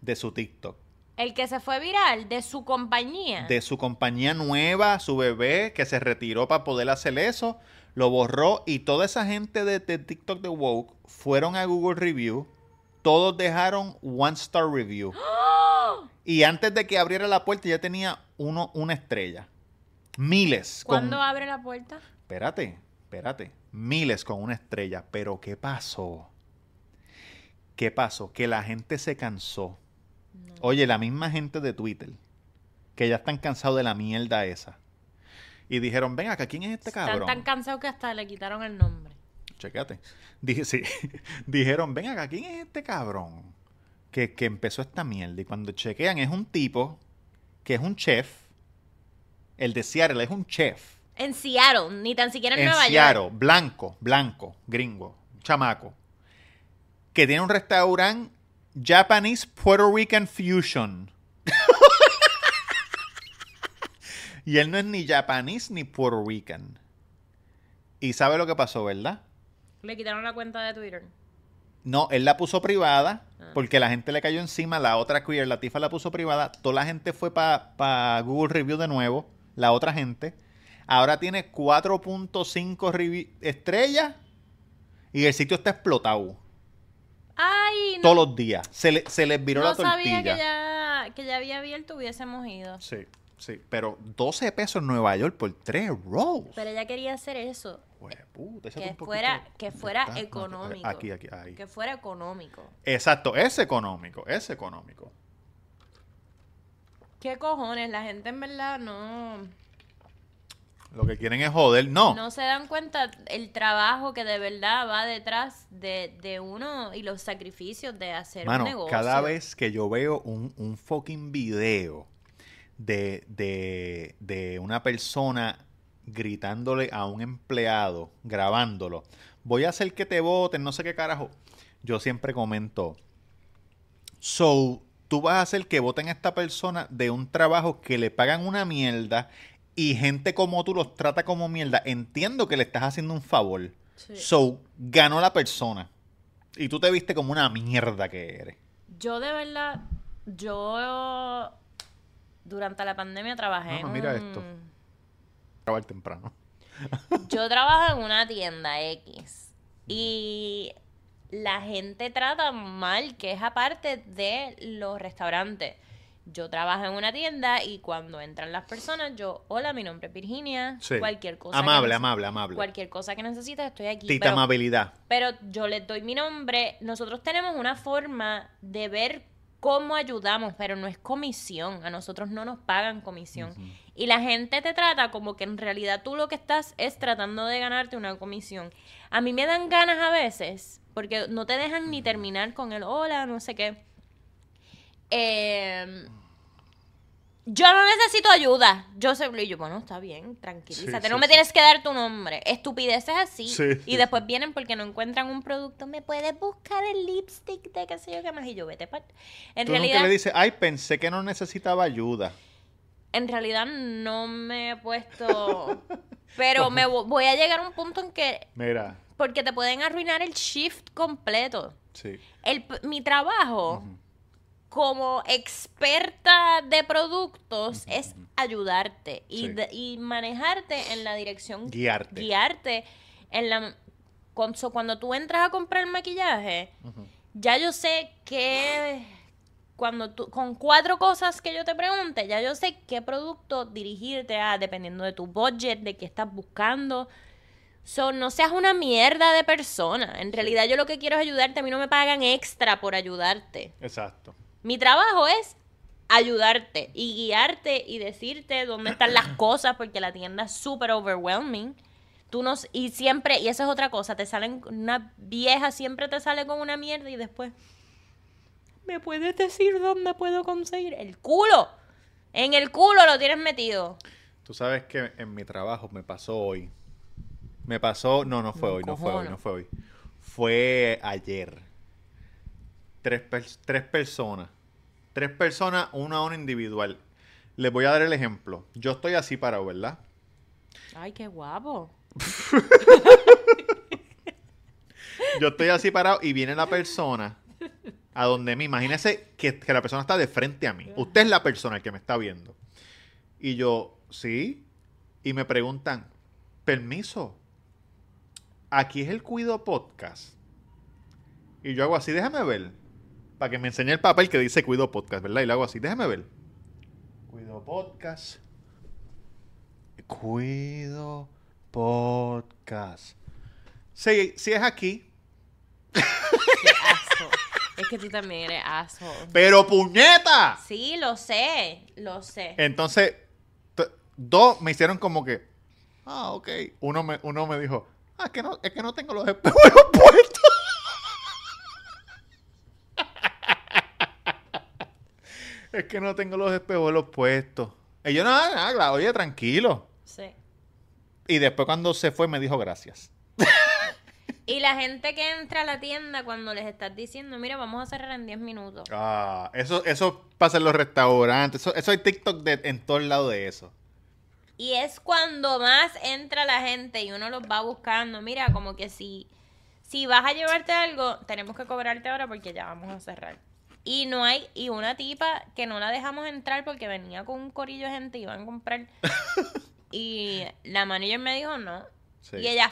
Speaker 1: de su TikTok.
Speaker 2: El que se fue viral de su compañía.
Speaker 1: De su compañía nueva, su bebé, que se retiró para poder hacer eso, lo borró. Y toda esa gente de, de TikTok de Woke fueron a Google Review. Todos dejaron one star review. Y antes de que abriera la puerta ya tenía uno, una estrella. Miles. con-
Speaker 2: ¿Cuándo abre la puerta?
Speaker 1: Espérate, espérate. Miles con una estrella. Pero ¿qué pasó? ¿Qué pasó? Que la gente se cansó. Oye, la misma gente de Twitter. Que ya están cansados de la mierda esa. Y dijeron, ven acá, ¿quién es este
Speaker 2: Están
Speaker 1: cabrón?
Speaker 2: tan cansados que hasta le quitaron el nombre.
Speaker 1: Chequéate. Dije, sí. Dijeron, ven acá, ¿quién es este cabrón? Que, que empezó esta mierda. Y cuando chequean, es un tipo que es un chef. El de Seattle es un chef.
Speaker 2: En Seattle, ni tan siquiera en,
Speaker 1: en
Speaker 2: Nueva
Speaker 1: Seattle,
Speaker 2: York.
Speaker 1: blanco, blanco, gringo, chamaco, que tiene un restaurante Japanese Puerto Rican Fusion. y él no es ni japonés ni Puerto Rican. Y sabe lo que pasó, ¿verdad?
Speaker 2: Le quitaron la cuenta de Twitter.
Speaker 1: No, él la puso privada
Speaker 2: Ah.
Speaker 1: porque la gente le cayó encima. La otra queer, la tifa la puso privada. Toda la gente fue para Google Review de nuevo. La otra gente. Ahora tiene 4.5 revi- estrellas y el sitio está explotado.
Speaker 2: Ay, no,
Speaker 1: Todos los días. Se, le- se les viró
Speaker 2: no
Speaker 1: la tortilla.
Speaker 2: sabía que ya, que ya había abierto, hubiésemos ido.
Speaker 1: Sí, sí. Pero 12 pesos en Nueva York por 3 rolls.
Speaker 2: Pero ella quería hacer eso.
Speaker 1: Hueputa, échate
Speaker 2: Que
Speaker 1: un
Speaker 2: fuera, que fuera económico.
Speaker 1: Aquí, aquí, ahí.
Speaker 2: Que fuera económico.
Speaker 1: Exacto, es económico, es económico.
Speaker 2: ¿Qué cojones? La gente en verdad no,
Speaker 1: Lo que quieren es joder. No,
Speaker 2: no se dan cuenta el trabajo que de verdad va detrás de, de uno y los sacrificios de hacer
Speaker 1: Mano,
Speaker 2: un negocio.
Speaker 1: cada vez que yo veo un, un fucking video de, de, de una persona gritándole a un empleado, grabándolo, voy a hacer que te voten, no sé qué carajo. Yo siempre comento, so, tú vas a hacer que voten a esta persona de un trabajo que le pagan una mierda y gente como tú los trata como mierda. Entiendo que le estás haciendo un favor.
Speaker 2: Sí.
Speaker 1: So, ganó la persona. Y tú te viste como una mierda que eres.
Speaker 2: Yo de verdad, yo durante la pandemia trabajé
Speaker 1: Mamá,
Speaker 2: en
Speaker 1: mira
Speaker 2: un-
Speaker 1: esto. Trabajar temprano.
Speaker 2: Yo trabajo en una tienda X y la gente trata mal, que es aparte de los restaurantes. Yo trabajo en una tienda y cuando entran las personas, yo, hola, mi nombre es Virginia,
Speaker 1: Sí.
Speaker 2: cualquier cosa.
Speaker 1: Amable, amable, amable.
Speaker 2: Cualquier cosa que necesites, estoy aquí.
Speaker 1: Tita
Speaker 2: pero-
Speaker 1: amabilidad.
Speaker 2: pero yo les doy mi nombre. Nosotros tenemos una forma de ver cómo ayudamos, pero no es comisión. A nosotros no nos pagan comisión. Y la gente te trata como que en realidad tú lo que estás es tratando de ganarte una comisión. A mí me dan ganas a veces, porque no te dejan ni terminar con el hola, no sé qué. Eh, yo no necesito ayuda. Yo sé, y yo, bueno, está bien, tranquilízate.
Speaker 1: Sí,
Speaker 2: no
Speaker 1: sí,
Speaker 2: me
Speaker 1: sí.
Speaker 2: tienes que dar tu nombre. Estupideces así.
Speaker 1: Sí,
Speaker 2: y después vienen porque no encuentran un producto. ¿Me puedes buscar el lipstick de qué sé yo qué más? Y yo, vete pa- En
Speaker 1: Tú
Speaker 2: realidad,
Speaker 1: nunca le dices, ay, pensé que no necesitaba ayuda.
Speaker 2: en realidad no me he puesto... Pero me vo- voy a llegar a un punto en que...
Speaker 1: Mira,
Speaker 2: Porque te pueden arruinar el shift completo.
Speaker 1: sí.
Speaker 2: El, mi trabajo como experta de productos es ayudarte y,
Speaker 1: Sí.
Speaker 2: de- y manejarte en la dirección.
Speaker 1: Guiarte.
Speaker 2: Guiarte en la... con- so, cuando tú entras a comprar maquillaje, ya yo sé que cuando tú, con cuatro cosas que yo te pregunte, ya yo sé qué producto dirigirte a, dependiendo de tu budget, de qué estás buscando. So, no seas una mierda de persona. En realidad yo lo que quiero es ayudarte. A mí no me pagan extra por ayudarte.
Speaker 1: Exacto.
Speaker 2: Mi trabajo es ayudarte y guiarte y decirte dónde están las cosas porque la tienda es súper overwhelming. Tú no, s- y siempre, y eso es otra cosa, te salen, una vieja siempre te sale con una mierda y después, ¿me puedes decir dónde puedo conseguir? El culo. En el culo lo tienes metido.
Speaker 1: Tú sabes que en mi trabajo me pasó hoy. Me pasó, no, no fue
Speaker 2: Me
Speaker 1: hoy, no fue hoy, no fue hoy. Fue ayer. Tres, pers- tres personas Tres personas, uno a uno individual. Les voy a dar el ejemplo. Yo estoy así parado, ¿verdad?
Speaker 2: Ay, qué guapo.
Speaker 1: Yo estoy así parado y viene la persona a donde mí. Imagínese que, que la persona está de frente a mí. Usted es la persona que me está viendo. Y yo, sí. Y me preguntan, permiso, aquí es el Cuido Podcast. Y yo hago así, déjame ver. Para que me enseñe el papel que dice Cuido Podcast, ¿verdad? Y le hago así, déjame ver. Cuido Podcast. Cuido Podcast. Sí, sí es aquí.
Speaker 2: Qué. Es que tú también eres aso.
Speaker 1: Pero puñeta.
Speaker 2: Sí, lo sé, lo sé.
Speaker 1: Entonces, dos me hicieron como que, ah, ok. Uno me, uno me dijo, ah, es que no, es que no tengo los espejuelos puestos. es que no tengo los espejuelos puestos. Y yo, nada, nada, oye, tranquilo.
Speaker 2: Sí.
Speaker 1: Y después cuando se fue me dijo gracias.
Speaker 2: Y la gente que entra a la tienda cuando les estás diciendo, mira, vamos a cerrar en 10 minutos.
Speaker 1: Ah, eso, eso pasa en los restaurantes. Eso, eso hay TikTok de, en todos lados de eso.
Speaker 2: Y es cuando más entra la gente y uno los va buscando. Mira, como que si, si vas a llevarte algo, tenemos que cobrarte ahora porque ya vamos a cerrar. Y no hay, y una tipa que no la dejamos entrar porque venía con un corillo de gente y iban a comprar. y la manager me dijo no.
Speaker 1: Sí.
Speaker 2: Y ella,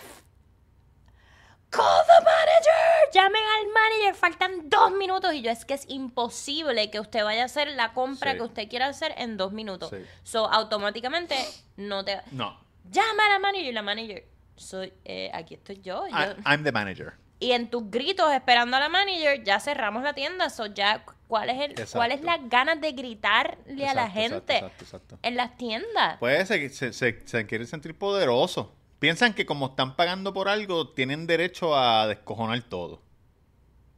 Speaker 2: call the manager, llamen al manager, faltan dos minutos. Y yo, es que es imposible que usted vaya a hacer la compra
Speaker 1: Sí.
Speaker 2: que usted quiera hacer en dos minutos.
Speaker 1: Sí.
Speaker 2: So, automáticamente no te...
Speaker 1: No.
Speaker 2: Llama a la manager y la manager, soy, eh, aquí estoy yo. yo-
Speaker 1: I- I'm the manager.
Speaker 2: Y en tus gritos esperando a la manager, ya cerramos la tienda. So, ya, ¿cuál es, el,
Speaker 1: Exacto.
Speaker 2: ¿cuál es las ganas de gritarle a la gente
Speaker 1: exacto,
Speaker 2: en las tiendas?
Speaker 1: Pues se, se, se- se quieren sentir poderosos. Piensan que como están pagando por algo, tienen derecho a descojonar todo.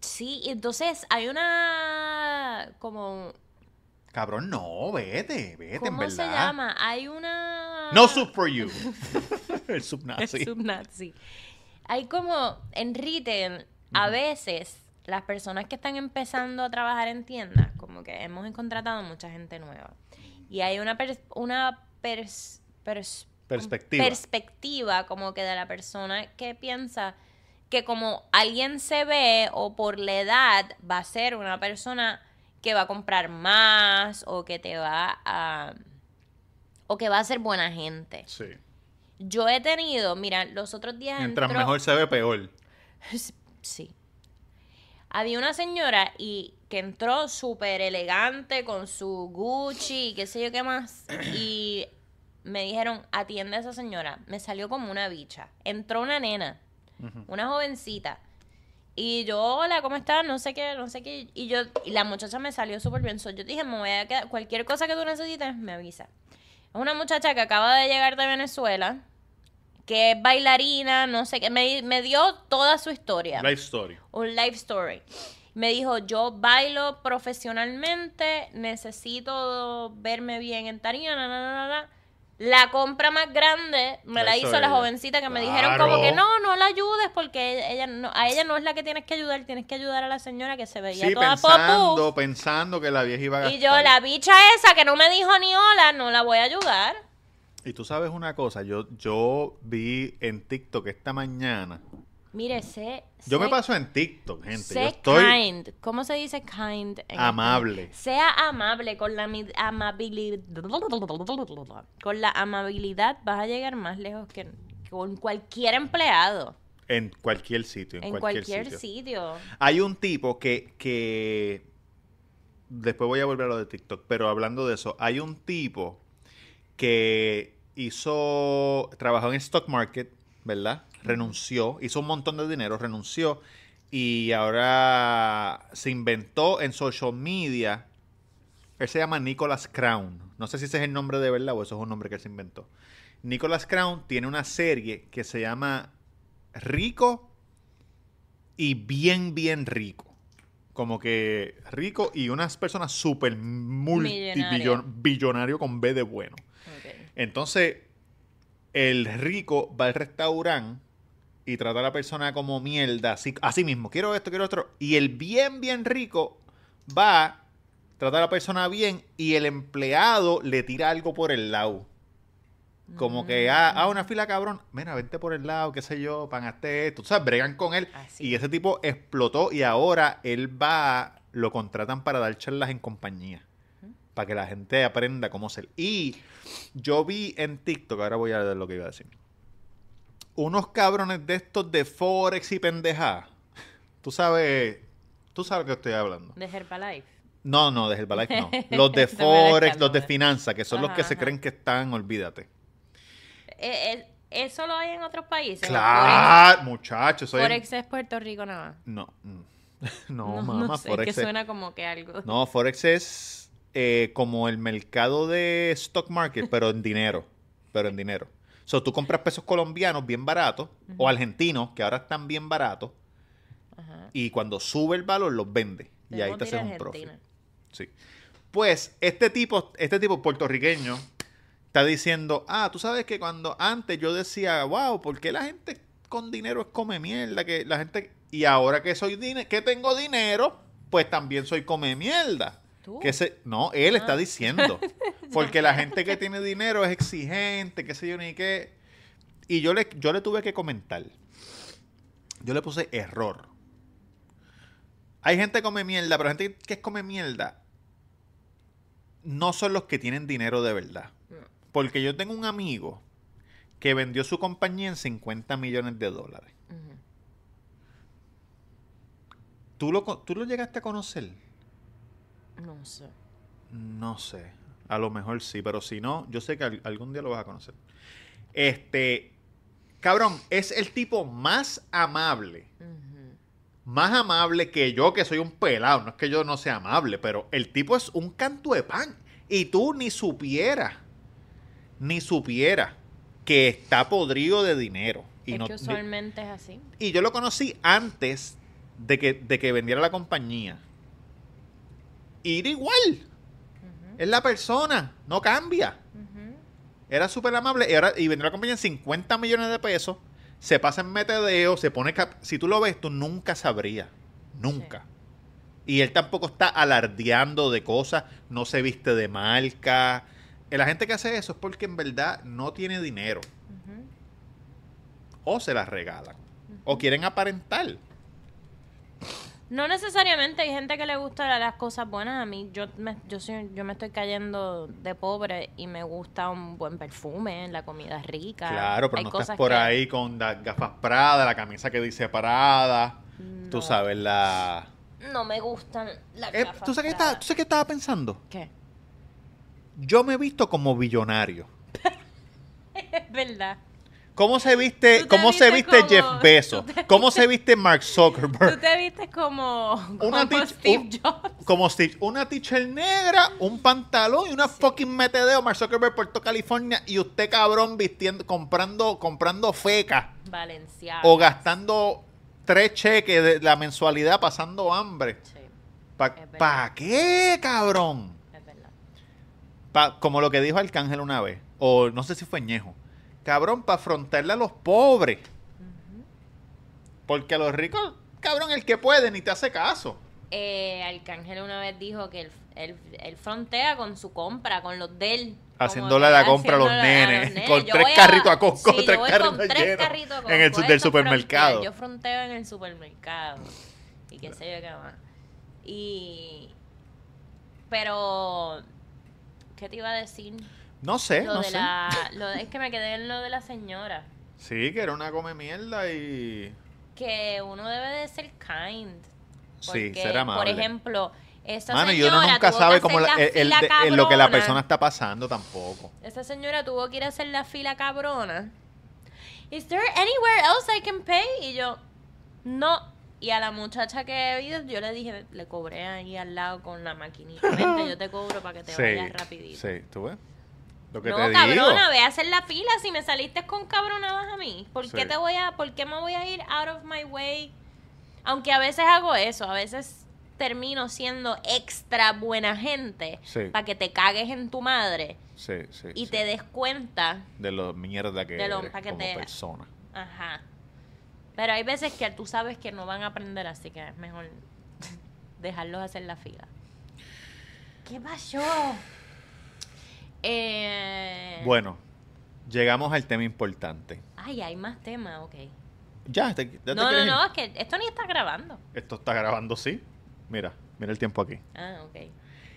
Speaker 2: Sí, entonces hay una como
Speaker 1: Cabrón, no, vete, vete, en
Speaker 2: ¿Cómo
Speaker 1: verdad.
Speaker 2: se llama? Hay una
Speaker 1: No sub for you. El subnazi.
Speaker 2: Es subnazi. Hay como en retail, a veces las personas que están empezando a trabajar en tiendas, como que hemos contratado mucha gente nueva. Y hay una pers- una pers- pers-
Speaker 1: Perspectiva.
Speaker 2: perspectiva como que de la persona que piensa que como alguien se ve o por la edad va a ser una persona que va a comprar más o que te va a o que va a ser buena gente.
Speaker 1: Sí.
Speaker 2: Yo he tenido, mira, los otros días
Speaker 1: Mientras
Speaker 2: entró-
Speaker 1: mejor se ve, peor.
Speaker 2: Sí. Había una señora y que entró súper elegante con su Gucci y qué sé yo qué más. Y me dijeron, atiende a esa señora. Me salió como una bicha. Entró una nena, una jovencita. Y yo, hola, ¿cómo estás? No sé qué, no sé qué. Y yo, y la muchacha me salió súper bien. So, yo dije, me voy a quedar, cualquier cosa que tú necesites, me avisa. Es una muchacha que acaba de llegar de Venezuela, que es bailarina, no sé qué. Me, me dio toda su historia
Speaker 1: Life story.
Speaker 2: un life story. Me dijo, yo bailo profesionalmente, necesito verme bien en tarima, na, na, na. La compra más grande me
Speaker 1: La
Speaker 2: la
Speaker 1: hizo
Speaker 2: la jovencita que me dijeron como que no, no la ayudes porque ella, ella no, a ella no es la que tienes que ayudar, tienes que ayudar a la señora que se veía
Speaker 1: Sí,
Speaker 2: toda
Speaker 1: pensando, pensando que la vieja iba a gastar.
Speaker 2: Y yo, la bicha esa que no me dijo ni hola, no la voy a ayudar.
Speaker 1: Y tú sabes una cosa, yo, yo vi en TikTok esta mañana.
Speaker 2: Mire, sé...
Speaker 1: Yo me paso en TikTok, gente.
Speaker 2: Sé
Speaker 1: Yo estoy
Speaker 2: kind. ¿Cómo se dice kind? en
Speaker 1: Amable.
Speaker 2: Sea amable con la amabilidad. Con la amabilidad vas a llegar más lejos que con cualquier empleado.
Speaker 1: en cualquier sitio. En,
Speaker 2: En,
Speaker 1: cualquier,
Speaker 2: cualquier,
Speaker 1: sitio.
Speaker 2: sitio.
Speaker 1: Hay un tipo que, que. Después voy a volver a lo de TikTok, pero hablando de eso, hay un tipo que hizo. Trabajó en stock market, ¿verdad? Renunció, hizo un montón de dinero, renunció y ahora se inventó en social media. Él se llama Nicholas Crown. No sé si ese es el nombre de verdad o eso es un nombre que él se inventó. Nicholas Crown tiene una serie que se llama Rico y bien, bien rico. Como que rico y unas personas súper multibillonario con B de bueno. Entonces, el rico va al restaurante y trata a la persona como mierda, así, así mismo, quiero esto, quiero otro. Y el bien, bien rico va, trata a la persona bien y el empleado le tira algo por el lado. Como que, ah, ah, una fila cabrón, mira, vente por el lado, qué sé yo, pagaste esto. O sea, bregan con él.
Speaker 2: Así.
Speaker 1: Y ese tipo explotó y ahora él va, lo contratan para dar charlas en compañía. Para que la gente aprenda cómo ser. Y yo vi en TikTok, ahora voy a ver lo que iba a decir. Unos cabrones de estos de Forex y pendeja. Tú sabes, tú sabes que estoy hablando.
Speaker 2: De Herbalife.
Speaker 1: No, no, de Herbalife no. Los de Forex, los de finanzas, que son los
Speaker 2: Ajá,
Speaker 1: que se creen que están, olvídate.
Speaker 2: Eh, eh, ¿Eso lo hay en otros países?
Speaker 1: Claro, muchachos.
Speaker 2: Forex, es Puerto Rico nada más.
Speaker 1: No, mm. no,
Speaker 2: No,
Speaker 1: mamá,
Speaker 2: no sé,
Speaker 1: Forex
Speaker 2: que
Speaker 1: es-
Speaker 2: suena como que algo.
Speaker 1: No, Forex es eh, como el mercado de stock market, pero en dinero. Pero en dinero. O sea, tú compras pesos colombianos bien baratos o argentinos, que ahora están bien baratos,
Speaker 2: Ajá.
Speaker 1: y cuando sube el valor los vende. Y ahí te haces un profit. Sí. Pues este tipo, este tipo puertorriqueño está diciendo, ah, tú sabes que cuando antes yo decía, wow, ¿por qué la gente con dinero es come mierda? Que la gente y ahora que soy que tengo dinero, pues también soy come mierda.
Speaker 2: ¿Tú?
Speaker 1: Que se, no, él está
Speaker 2: Ah.
Speaker 1: diciendo. Porque la gente que tiene dinero es exigente, qué sé yo ni qué. Y yo le, yo le tuve que comentar. Yo le puse error. Hay gente que come mierda, pero gente que come mierda no son los que tienen dinero de verdad. Porque yo tengo un amigo que vendió su compañía en 50 millones de dólares. ¿Tú lo, ¿Tú lo llegaste a conocer?
Speaker 2: No sé.
Speaker 1: No sé. A lo mejor sí, pero si no, yo sé que al- algún día lo vas a conocer. Este, cabrón, es el tipo más amable. Más amable que yo, que soy un pelado. No es que yo no sea amable, pero el tipo es un canto de pan. Y tú ni supieras, ni supieras que está podrido de dinero. Y,
Speaker 2: es
Speaker 1: no-
Speaker 2: que usualmente es así.
Speaker 1: y yo lo conocí antes de que, de que vendiera la compañía. Era igual. Es la persona, no cambia. Era súper amable y, ahora, y vendió la compañía en 50 millones de pesos. Se pasa en metedeo, se pone... cap- si tú lo ves, tú nunca sabrías. Nunca. Y él tampoco está alardeando de cosas, no se viste de marca. Eh, La gente que hace eso es porque en verdad no tiene dinero. O se las regalan. O quieren aparentar.
Speaker 2: No necesariamente hay gente que le gusta las cosas buenas. A mí, yo me, yo, soy, yo me estoy cayendo de pobre y me gusta un buen perfume, la comida es rica.
Speaker 1: Claro, pero
Speaker 2: Hay
Speaker 1: no
Speaker 2: cosas
Speaker 1: estás por
Speaker 2: que-
Speaker 1: ahí con las gafas Prada, la camisa que dice Prada. Tú
Speaker 2: No.
Speaker 1: sabes, la...
Speaker 2: No me gustan las
Speaker 1: Eh,
Speaker 2: gafas
Speaker 1: ¿tú, sabes qué
Speaker 2: Prada.
Speaker 1: estaba, ¿Tú sabes qué estaba pensando?
Speaker 2: ¿Qué?
Speaker 1: Yo me he visto como billonario.
Speaker 2: Es verdad.
Speaker 1: ¿Cómo se viste,
Speaker 2: Tú te
Speaker 1: cómo se
Speaker 2: viste como-
Speaker 1: Jeff Bezos?
Speaker 2: tú
Speaker 1: ¿Cómo se viste Mark
Speaker 2: Tú
Speaker 1: Zuckerberg?
Speaker 2: te viste como,
Speaker 1: Una
Speaker 2: como Steve
Speaker 1: un-
Speaker 2: Jobs.
Speaker 1: Como Steve, una teacher negra, un pantalón y una fucking metedeo Mark Zuckerberg Puerto California y usted cabrón vistiendo, comprando, comprando feca
Speaker 2: Valenciano.
Speaker 1: o gastando tres cheques de la mensualidad pasando hambre.
Speaker 2: Sí,
Speaker 1: ¿Para
Speaker 2: verdad.
Speaker 1: qué, cabrón?
Speaker 2: es verdad.
Speaker 1: Pa- como lo que dijo Arcángel una vez, o no sé si fue Ñejo. Cabrón, para afrontarle a los pobres. Porque a los ricos, cabrón, el que puede ni te hace caso.
Speaker 2: Eh, Arcángel una vez dijo que él, él, él frontea con su compra, con los de él.
Speaker 1: Haciéndole la compra a los nenes, con
Speaker 2: Yo
Speaker 1: tres
Speaker 2: a-
Speaker 1: carritos a Costco,
Speaker 2: Sí,
Speaker 1: tres carritos
Speaker 2: con tres
Speaker 1: llenos
Speaker 2: carritos a
Speaker 1: en el
Speaker 2: Costco,
Speaker 1: del supermercado.
Speaker 2: Yo fronteo en el supermercado. Y qué sé yo qué más. Y... Pero... ¿Qué te iba a decir?
Speaker 1: No sé,
Speaker 2: Lo
Speaker 1: no
Speaker 2: de
Speaker 1: sé.
Speaker 2: la... Lo es que me quedé en lo de la señora.
Speaker 1: Sí, que era una come mierda y...
Speaker 2: Que uno debe de ser kind.
Speaker 1: Sí, ser amable.
Speaker 2: Por ejemplo, esa
Speaker 1: Mano, y
Speaker 2: señora
Speaker 1: uno nunca sabe cómo la-
Speaker 2: la
Speaker 1: el- el-
Speaker 2: fila
Speaker 1: de- lo que la persona está pasando tampoco.
Speaker 2: Esa señora tuvo que ir a hacer la fila cabrona. Is there anywhere else I can pay? Y yo, no. Y a la muchacha que he yo le dije, le cobré ahí al lado con la maquinita. Vente, yo te cobro para que te
Speaker 1: Sí,
Speaker 2: vayas rapidito.
Speaker 1: sí, ¿tú ves? Lo que
Speaker 2: no,
Speaker 1: te digo.
Speaker 2: cabrona, ve a hacer la fila si me saliste con cabronadas a mí. ¿Por qué te voy a, por qué me voy a ir out of my way? Aunque a veces hago eso, a veces termino siendo extra buena gente
Speaker 1: Sí.
Speaker 2: para que te cagues en tu madre
Speaker 1: Sí, sí.
Speaker 2: y te des cuenta
Speaker 1: De lo mierda que
Speaker 2: De lo-
Speaker 1: eres
Speaker 2: pa' que
Speaker 1: como
Speaker 2: te-
Speaker 1: persona.
Speaker 2: Ajá. Pero hay veces que tú sabes que no van a aprender, así que es mejor dejarlos hacer la fila. ¿Qué pasó? Eh...
Speaker 1: Bueno, llegamos al tema importante.
Speaker 2: Ay, hay más temas, ok.
Speaker 1: Ya, te, ya te
Speaker 2: No, no,
Speaker 1: ir?
Speaker 2: no, es que esto ni está grabando.
Speaker 1: Esto está grabando, sí. Mira, mira el tiempo aquí.
Speaker 2: Ah, ok.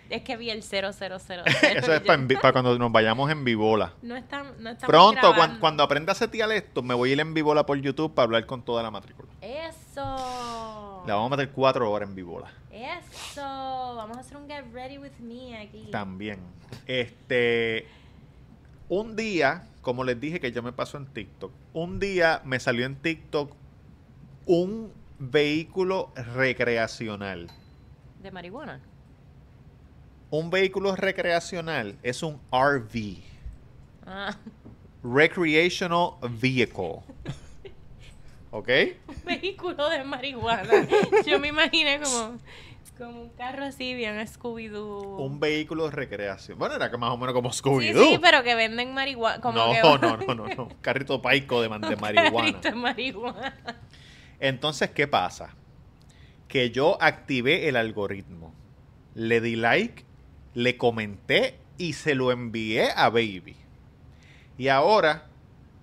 Speaker 2: Es que vi el 000.
Speaker 1: Eso es para cuando nos vayamos en Vivola.
Speaker 2: No están, no estamos
Speaker 1: Pronto, cuan-
Speaker 2: grabando.
Speaker 1: cuando, aprenda a setear esto, me voy a ir en Vivola por YouTube para hablar con toda la matrícula.
Speaker 2: Eso.
Speaker 1: La vamos a meter cuatro horas en Vivola.
Speaker 2: Eso. Vamos a hacer un get ready with me aquí.
Speaker 1: También. Este. Un día, como les dije que yo me paso en TikTok, un día me salió en TikTok un vehículo recreacional.
Speaker 2: De marihuana.
Speaker 1: Un vehículo recreacional es un RV,
Speaker 2: Ah,
Speaker 1: Recreational Vehicle. ¿Ok?
Speaker 2: un vehículo de marihuana. Yo me imaginé como, como un carro así, bien Scooby-Doo.
Speaker 1: Un vehículo de recreación. Bueno, era que más o menos como Scooby-Doo.
Speaker 2: sí, pero que venden marihuana. Como
Speaker 1: no,
Speaker 2: que
Speaker 1: no, no, no, no. Un carrito paico de, man- de
Speaker 2: un
Speaker 1: marihuana.
Speaker 2: carrito de marihuana.
Speaker 1: Entonces, ¿qué pasa? Que yo activé el algoritmo. Le di like, le comenté y se lo envié a Baby. Y ahora,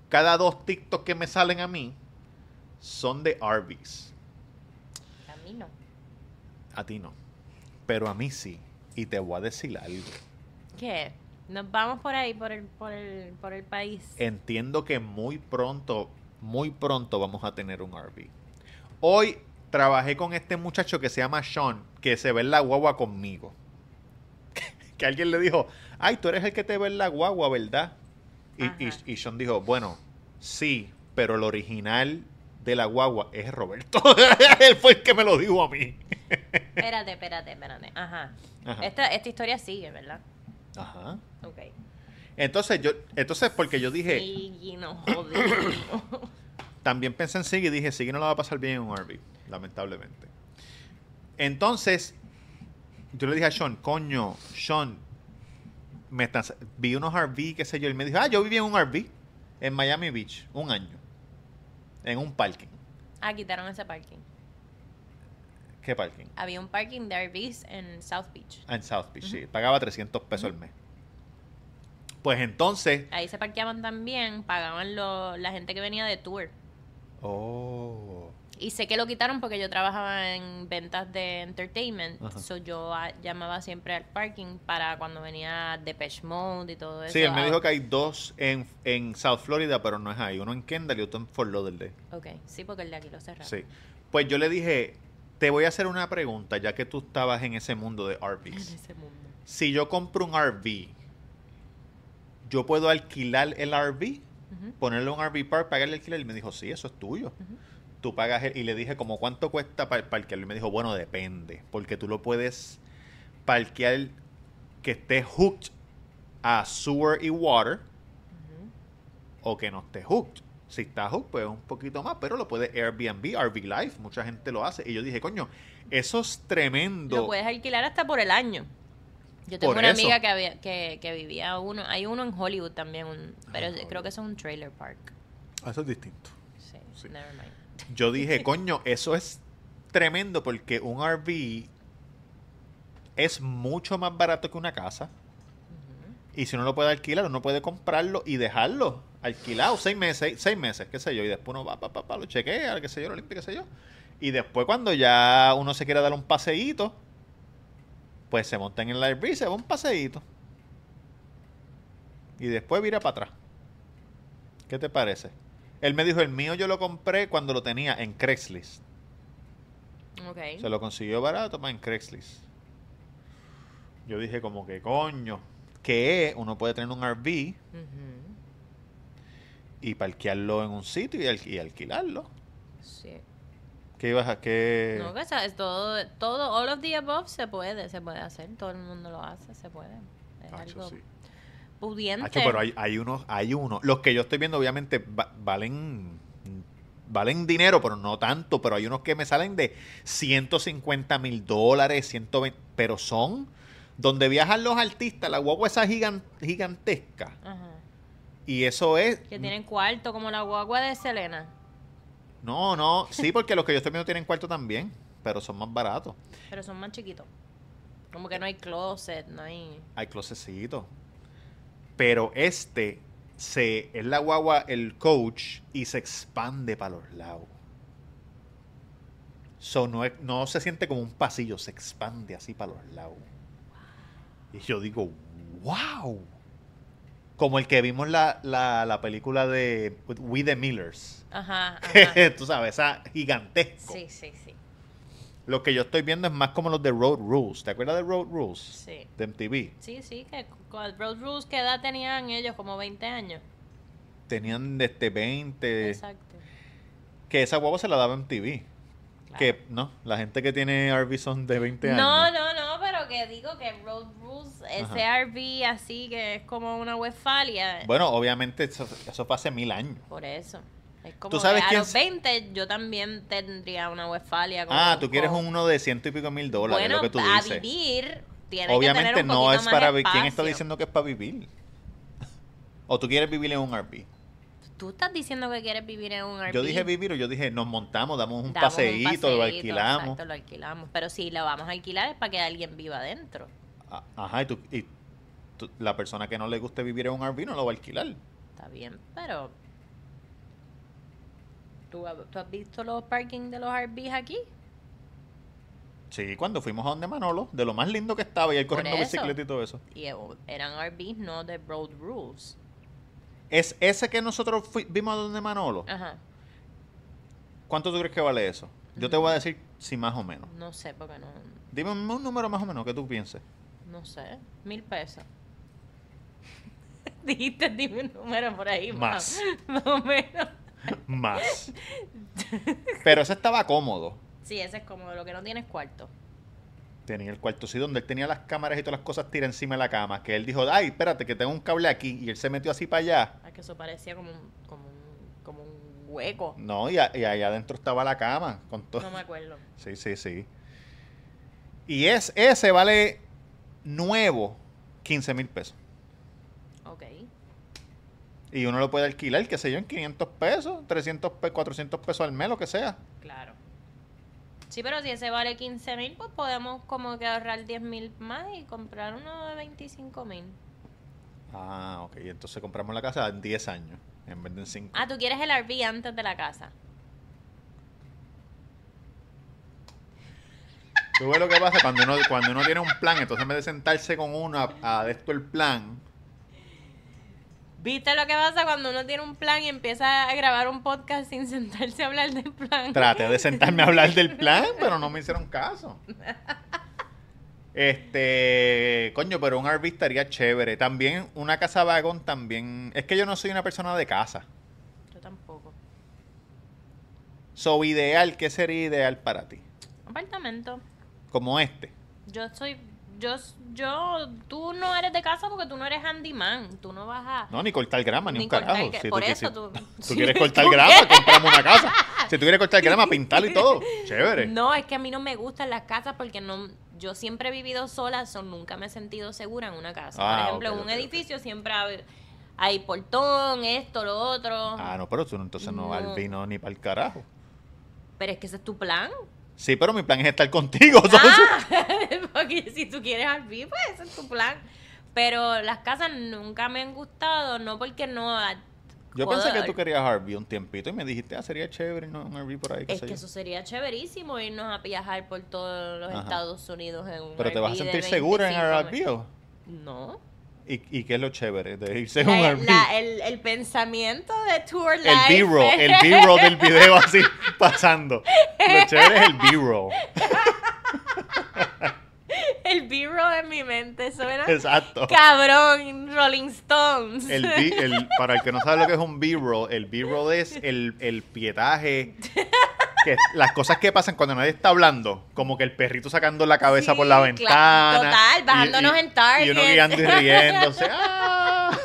Speaker 1: cada dos TikToks que me salen a mí son de Arby's.
Speaker 2: Camino.
Speaker 1: A ti no. Pero a mí sí. Y te voy a decir algo.
Speaker 2: ¿Qué? Nos vamos por ahí, por el, por el, por el país.
Speaker 1: Entiendo que muy pronto, muy pronto vamos a tener un RV. Hoy trabajé con este muchacho que se llama Sean, que se ve en la guagua conmigo. que alguien le dijo, ay, tú eres el que te ve en la guagua, ¿verdad? Y, y, y Sean dijo, bueno, sí, pero el original de la guagua es Roberto. Él fue el que me lo dijo a mí.
Speaker 2: Espérate, espérate, espérate. Ajá.
Speaker 1: Ajá.
Speaker 2: Esta, esta historia sigue, ¿verdad?
Speaker 1: Ajá.
Speaker 2: Ok.
Speaker 1: Entonces yo, entonces porque yo dije,
Speaker 2: Y no jodimos.
Speaker 1: También pensé en Siggy y dije, Siggy no la va a pasar bien en un RV, lamentablemente. Entonces, yo le dije a Sean, coño, Sean, me estás- vi unos RV, qué sé yo, y me dijo, ah, yo viví en un RV en Miami Beach, un año, en un parking.
Speaker 2: Ah, quitaron ese parking.
Speaker 1: ¿Qué parking?
Speaker 2: Había un parking de RVs en South Beach.
Speaker 1: Ah, en South Beach, sí, pagaba 300 pesos al mes. Pues entonces,
Speaker 2: Ahí se parqueaban también, pagaban lo- la gente que venía de tour.
Speaker 1: oh,
Speaker 2: Y sé que lo quitaron porque yo trabajaba en ventas de entertainment.
Speaker 1: Ajá.
Speaker 2: So yo ah, llamaba siempre al parking para cuando venía Depeche Mode y todo eso.
Speaker 1: sí, él me
Speaker 2: Ah,
Speaker 1: dijo que hay dos en, en South Florida, pero no es ahí, uno en Kendall y otro en Fort Lauderdale.
Speaker 2: Ok, sí, porque el de aquí lo cerraron.
Speaker 1: Sí. Pues yo le dije, te voy a hacer una pregunta, ya que tú estabas en ese mundo de
Speaker 2: En
Speaker 1: RVs.
Speaker 2: ese mundo.
Speaker 1: Si yo compro un RV, ¿yo puedo alquilar el RV?
Speaker 2: Ujú.
Speaker 1: Ponerle un RV park, pagarle el alquiler. Y me dijo, sí, eso es tuyo. Tú pagas el- y le dije, como cuánto cuesta para parquearlo? Y me dijo, bueno, depende, porque tú lo puedes parquear que esté hooked a sewer y water o que no esté hooked. Si está hooked, pues un poquito más, pero lo puede Airbnb, RV Life, mucha gente lo hace. Y yo dije, coño, eso es tremendo.
Speaker 2: Lo puedes alquilar hasta por el año. Yo tengo
Speaker 1: Por
Speaker 2: una
Speaker 1: eso.
Speaker 2: amiga que, había, que, que vivía uno, hay uno en Hollywood también, un- pero
Speaker 1: Ah, en
Speaker 2: creo que eso es un trailer park.
Speaker 1: Ah, Eso es distinto.
Speaker 2: Sí,
Speaker 1: Sí.
Speaker 2: never mind.
Speaker 1: Yo dije, coño, eso es tremendo porque un RV es mucho más barato que una casa. Y si uno lo puede alquilar, uno puede comprarlo y dejarlo alquilado seis meses, seis meses, qué sé yo. Y después uno va, pa, pa, pa, lo chequea, qué sé yo, lo limpia, qué sé yo. Y después cuando ya uno se quiera dar un paseíto, pues se monta en el RV y se va un paseíto. Y después vira para atrás. ¿Qué te parece? Él me dijo, el mío yo lo compré cuando lo tenía en Craigslist.
Speaker 2: Ok.
Speaker 1: Se lo consiguió barato más en Craigslist. Yo dije como que coño, que uno puede tener un RV
Speaker 2: Ujú.
Speaker 1: y parquearlo en un sitio y, al- y alquilarlo.
Speaker 2: Sí.
Speaker 1: ¿Qué ibas a qué?
Speaker 2: No, que sabes, todo, todo, all of the above se puede, se puede hacer, todo el mundo lo hace, se puede. Es algo
Speaker 1: sí.
Speaker 2: Pudiente.
Speaker 1: Pero hay, hay unos, hay unos. Los que yo estoy viendo, obviamente, va- valen. Valen dinero, pero no tanto. Pero hay unos que me salen de 150 mil dólares, 120. Pero son donde viajan los artistas, la guagua esa gigan- gigantesca.
Speaker 2: Ajá.
Speaker 1: Y eso es.
Speaker 2: Que tienen cuarto, como la guagua de Selena.
Speaker 1: No, no. Sí, porque los que yo estoy viendo tienen cuarto también. Pero son más baratos.
Speaker 2: Pero son más chiquitos. Como que no hay closet, no hay...
Speaker 1: Hay closecito. Pero este se es la guagua el coach y se expande para los lados. So, no, es- no se siente como un pasillo, se expande así para los lados. Y yo digo, wow. Como el que vimos la, la, la película de We the Millers.
Speaker 2: Ajá, ajá.
Speaker 1: Tú sabes, esa gigantesco.
Speaker 2: Sí, sí, sí.
Speaker 1: Lo que yo estoy viendo es más como los de Road Rules. ¿Te acuerdas de Road Rules?
Speaker 2: Sí.
Speaker 1: De MTV.
Speaker 2: Sí, sí, que Road Rules, ¿qué edad tenían ellos? Como 20 años.
Speaker 1: Tenían desde 20.
Speaker 2: Exacto.
Speaker 1: Que esa guagua se la daba MTV.
Speaker 2: Claro.
Speaker 1: Que no, la gente que tiene RV son de 20 años.
Speaker 2: No, no, no, pero que digo que Road Rules, ese
Speaker 1: Ajá.
Speaker 2: RV así que es como una Westfalia.
Speaker 1: Bueno, obviamente eso, eso fue hace mil años.
Speaker 2: Por eso. Es como
Speaker 1: ¿Tú sabes
Speaker 2: que a los
Speaker 1: s-
Speaker 2: 20 yo también tendría una Westfalia. con-
Speaker 1: Ah, tú quieres
Speaker 2: con-
Speaker 1: uno de ciento y pico mil dólares,
Speaker 2: Bueno,
Speaker 1: lo que tú
Speaker 2: a
Speaker 1: dices.
Speaker 2: vivir tiene
Speaker 1: Obviamente
Speaker 2: que tener un
Speaker 1: no es para vivir. ¿Quién está diciendo que es para vivir? ¿O tú quieres vivir en un RV?
Speaker 2: Tú estás diciendo que quieres vivir en un RV.
Speaker 1: Yo dije vivir o yo dije nos montamos, damos un
Speaker 2: Damos un
Speaker 1: paseíto, lo alquilamos.
Speaker 2: Exacto, lo alquilamos. Pero si lo vamos a alquilar es para que alguien viva adentro.
Speaker 1: A- Ajá, y, tú, y tú- la persona que no le guste vivir en un RV no lo va a alquilar.
Speaker 2: Está bien, pero... ¿Tú, tú has visto los parking de los RVs aquí?
Speaker 1: Sí, cuando fuimos a donde Manolo, de lo más lindo que estaba y él corriendo
Speaker 2: eso.
Speaker 1: bicicleta y todo eso.
Speaker 2: Y eh, eran RVs, no de Road Rules.
Speaker 1: Es ese que nosotros vimos a donde Manolo.
Speaker 2: Ajá.
Speaker 1: ¿Cuánto tú crees que vale eso? Yo te voy a decir si más o menos.
Speaker 2: No sé, porque no...
Speaker 1: Dime un un número más o menos que tú pienses.
Speaker 2: No sé. Mil pesos. Dijiste, dime un número por ahí.
Speaker 1: Más.
Speaker 2: Más o menos.
Speaker 1: Más. Pero ese estaba cómodo.
Speaker 2: Sí, ese es como lo que no tienes cuarto.
Speaker 1: Tenía el cuarto sí donde él tenía las cámaras y todas las cosas tiradas encima de la cama. Que él dijo, ay, espérate, que tengo un cable aquí. Y él se metió así para allá.
Speaker 2: Ah, que eso parecía como un, como un, como un hueco.
Speaker 1: No, y, a- y allá adentro estaba la cama. Con todo.
Speaker 2: No me acuerdo.
Speaker 1: Sí, sí, sí. Y es, ese vale nuevo 15 mil pesos. Y uno lo puede alquilar, qué sé yo, en 500 pesos, 300 pesos, 400 pesos al mes, lo que sea.
Speaker 2: Claro. Sí, pero si ese vale 15 mil, pues podemos como que ahorrar 10 mil más y comprar uno de 25 mil.
Speaker 1: Ah, ok. Entonces compramos la casa en 10 años, en vez de en 5.
Speaker 2: Ah, tú quieres el RV antes de la casa.
Speaker 1: Tú ves lo que pasa cuando uno, cuando uno tiene un plan, entonces en vez de sentarse con uno a, a esto el plan,
Speaker 2: ¿Viste lo que pasa cuando uno tiene un plan y empieza a grabar un podcast sin sentarse a hablar del plan?
Speaker 1: traté de sentarme a hablar del plan, pero no me hicieron caso. Este, coño, pero un RV estaría chévere. También una casa vagón también. Es que yo no soy una persona de casa.
Speaker 2: Yo tampoco.
Speaker 1: So, ideal, ¿qué sería ideal para ti?
Speaker 2: Apartamento.
Speaker 1: Como este.
Speaker 2: Yo soy, yo, yo, tú no eres de casa porque tú no eres handyman. Tú no vas a...
Speaker 1: No, ni cortar grama, ni,
Speaker 2: Ni
Speaker 1: un carajo. Si
Speaker 2: por
Speaker 1: tú,
Speaker 2: eso
Speaker 1: si-
Speaker 2: tú-
Speaker 1: quieres cortar grama, compramos una casa. Si tú quieres cortar grama, pintarlo y todo. Chévere.
Speaker 2: No, es que a mí no me gustan las casas porque no, yo siempre he vivido sola, so nunca me he sentido segura en una casa.
Speaker 1: Ah,
Speaker 2: Por ejemplo,
Speaker 1: ok,
Speaker 2: en un edificio siempre hay, hay portón, esto, lo otro.
Speaker 1: Ah, no, pero tú entonces no,
Speaker 2: No.
Speaker 1: al vino ni para el carajo.
Speaker 2: Pero es que ese es tu plan.
Speaker 1: Sí, pero mi plan es estar contigo.
Speaker 2: Ah, porque si tú quieres al pues ese es tu plan. Pero las casas nunca me han gustado, no porque no...
Speaker 1: Yo pensé que tú querías Harvey un tiempito y me dijiste, ah, sería chévere ¿no? un Harvey por ahí.
Speaker 2: Es que
Speaker 1: yo.
Speaker 2: eso sería chéverísimo irnos a viajar por todos los
Speaker 1: Ajá.
Speaker 2: Estados Unidos en un
Speaker 1: Pero te vas a sentir segura en
Speaker 2: 25
Speaker 1: Harvey o?
Speaker 2: No.
Speaker 1: ¿Y, ¿Y qué es lo chévere de irse en un
Speaker 2: La-
Speaker 1: Harvey?
Speaker 2: la- el, el pensamiento de tour life.
Speaker 1: El B-roll, el B-roll del video así pasando. Lo chévere es el B-roll.
Speaker 2: El B-roll en mi mente suena
Speaker 1: Exacto.
Speaker 2: cabrón, Rolling Stones.
Speaker 1: El B- el- para el que no sabe lo que es un B-roll, el B-roll es el, el pietaje. Que, las cosas que pasan cuando nadie está hablando, como que el perrito sacando la cabeza
Speaker 2: Sí,
Speaker 1: por la ventana.
Speaker 2: total, bajándonos en Target.
Speaker 1: Y uno guiando y riéndose. ¡ah!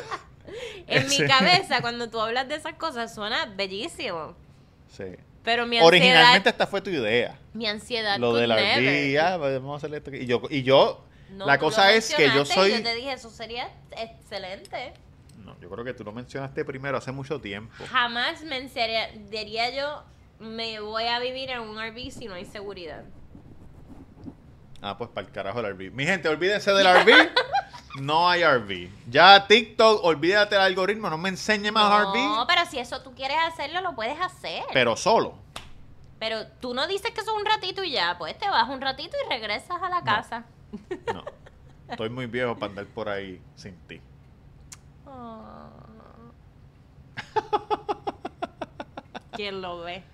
Speaker 2: en mi cabeza, cuando tú hablas de esas cosas, suena bellísimo.
Speaker 1: Sí.
Speaker 2: Pero mi ansiedad,
Speaker 1: Originalmente esta fue tu idea.
Speaker 2: mi ansiedad
Speaker 1: Lo de la ah, vamos a hacer esto. Y yo, y yo
Speaker 2: No,
Speaker 1: la cosa es que yo
Speaker 2: y
Speaker 1: soy...
Speaker 2: Yo te dije, eso sería excelente.
Speaker 1: No, yo creo que tú lo mencionaste primero hace mucho tiempo.
Speaker 2: Jamás me enseñaría- diría yo, me voy a vivir en un RV si no hay seguridad.
Speaker 1: Ah, pues para el carajo el RV. Mi gente, olvídense del RV. no hay RV. Ya TikTok, olvídate del algoritmo, no me enseñe más
Speaker 2: No,
Speaker 1: RV.
Speaker 2: pero si eso tú quieres hacerlo, lo puedes hacer.
Speaker 1: Pero solo.
Speaker 2: Pero tú no dices que eso es un ratito y ya, pues te vas un ratito y regresas a la casa.
Speaker 1: No. Estoy muy viejo para andar por ahí sin ti.
Speaker 2: Oh. ¿Quién lo ve?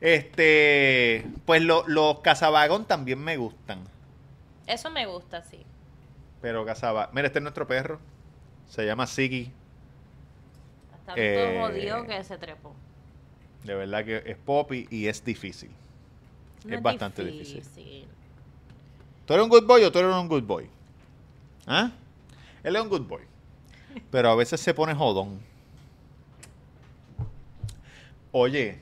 Speaker 1: Este, pues lo- los cazavagón también me gustan.
Speaker 2: Eso me gusta, sí.
Speaker 1: Pero cazaba. Mira, este es nuestro perro. Se llama Siggy.
Speaker 2: Está
Speaker 1: Eh,
Speaker 2: todo jodido que se trepó.
Speaker 1: De verdad que es poppy y es difícil.
Speaker 2: No
Speaker 1: es bastante difícil. ¿Tú eres un good boy o tú eres un good boy? ¿Ah? Él es un good boy. Pero a veces se pone jodón. Oye,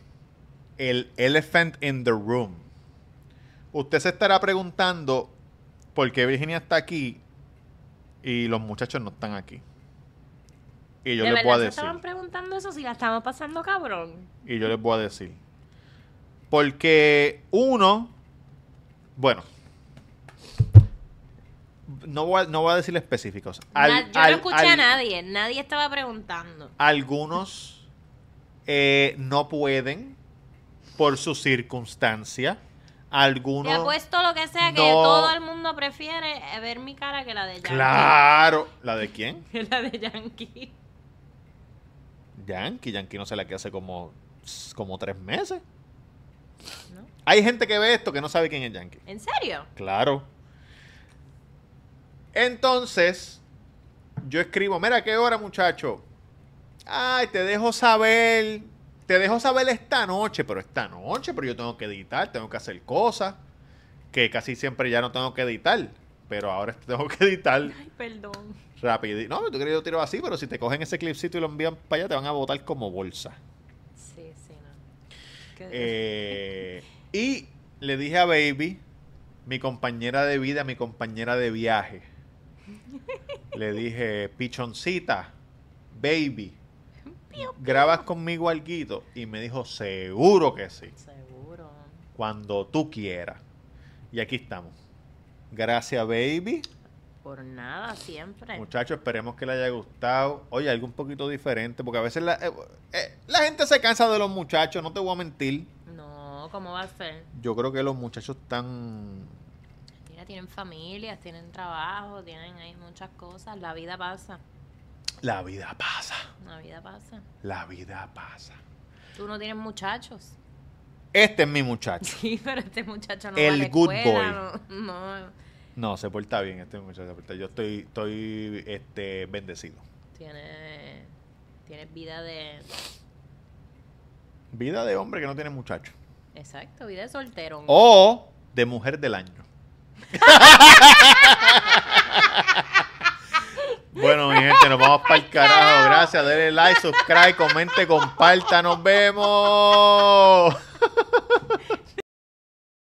Speaker 1: el elephant in the room. Usted se estará preguntando por qué Virginia está aquí y los muchachos no están aquí. Y yo
Speaker 2: ¿De
Speaker 1: les voy a
Speaker 2: verdad se
Speaker 1: decir.
Speaker 2: estaban preguntando eso si la estamos pasando cabrón?
Speaker 1: Y yo les voy a decir. Porque uno, bueno, no voy a, no voy a decir específicos. Al-
Speaker 2: Na- yo
Speaker 1: al-
Speaker 2: no escuché a nadie, nadie estaba preguntando.
Speaker 1: Algunos eh, no pueden por su circunstancia.
Speaker 2: Te
Speaker 1: Algunos...
Speaker 2: apuesto lo que sea que
Speaker 1: no-
Speaker 2: todo el mundo prefiere eh, ver mi cara que la de Yankee.
Speaker 1: Claro. ¿La de quién?
Speaker 2: Que la de Yankee.
Speaker 1: Yankee. Yankee no se la que hace como, como tres meses.
Speaker 2: ¿No?
Speaker 1: Hay gente que ve esto que no sabe quién es Yankee.
Speaker 2: ¿En serio?
Speaker 1: Claro. Entonces, yo escribo, mira, ¿qué hora, muchacho? Ay, te dejo saber, te dejo saber esta noche, pero esta noche, pero yo tengo que editar, tengo que hacer cosas que casi siempre ya no tengo que editar, pero ahora tengo que editar
Speaker 2: Ay, perdón.
Speaker 1: rápido. No, tú crees que yo tiro así, pero si te cogen ese clipcito y lo envían para allá, te van a botar como bolsa.
Speaker 2: Sí, sí, no.
Speaker 1: Eh, y le dije a Baby, mi compañera de vida, mi compañera de viaje. Le dije, pichoncita, Baby, ¿grabas conmigo alguito? Y me dijo, seguro que sí,
Speaker 2: Seguro.
Speaker 1: cuando tú quieras. Y aquí estamos. Gracias, Baby.
Speaker 2: Por nada, siempre.
Speaker 1: Muchachos, esperemos que les haya gustado. Oye, algo un poquito diferente, porque a veces la, eh, eh, la gente se cansa de los muchachos, no te voy a mentir.
Speaker 2: No, ¿cómo va a ser?
Speaker 1: Yo creo que los muchachos están
Speaker 2: Mira, tienen familias, tienen trabajo, tienen ahí muchas cosas. La vida pasa.
Speaker 1: La vida pasa.
Speaker 2: La vida pasa.
Speaker 1: La vida pasa.
Speaker 2: Tú no tienes muchachos.
Speaker 1: Este es mi muchacho.
Speaker 2: Sí, pero este muchacho no
Speaker 1: El
Speaker 2: va a la
Speaker 1: good
Speaker 2: escuela, No, no,
Speaker 1: No, se porta bien este muchacho. se porta- Yo estoy, estoy este, bendecido.
Speaker 2: tiene, tiene vida de...
Speaker 1: Vida de hombre que no tiene muchacho.
Speaker 2: Exacto, vida de soltero.
Speaker 1: O de mujer del año. Bueno, mi gente, nos vamos para el carajo. Gracias, denle like, subscribe, comente, comparta. Nos vemos.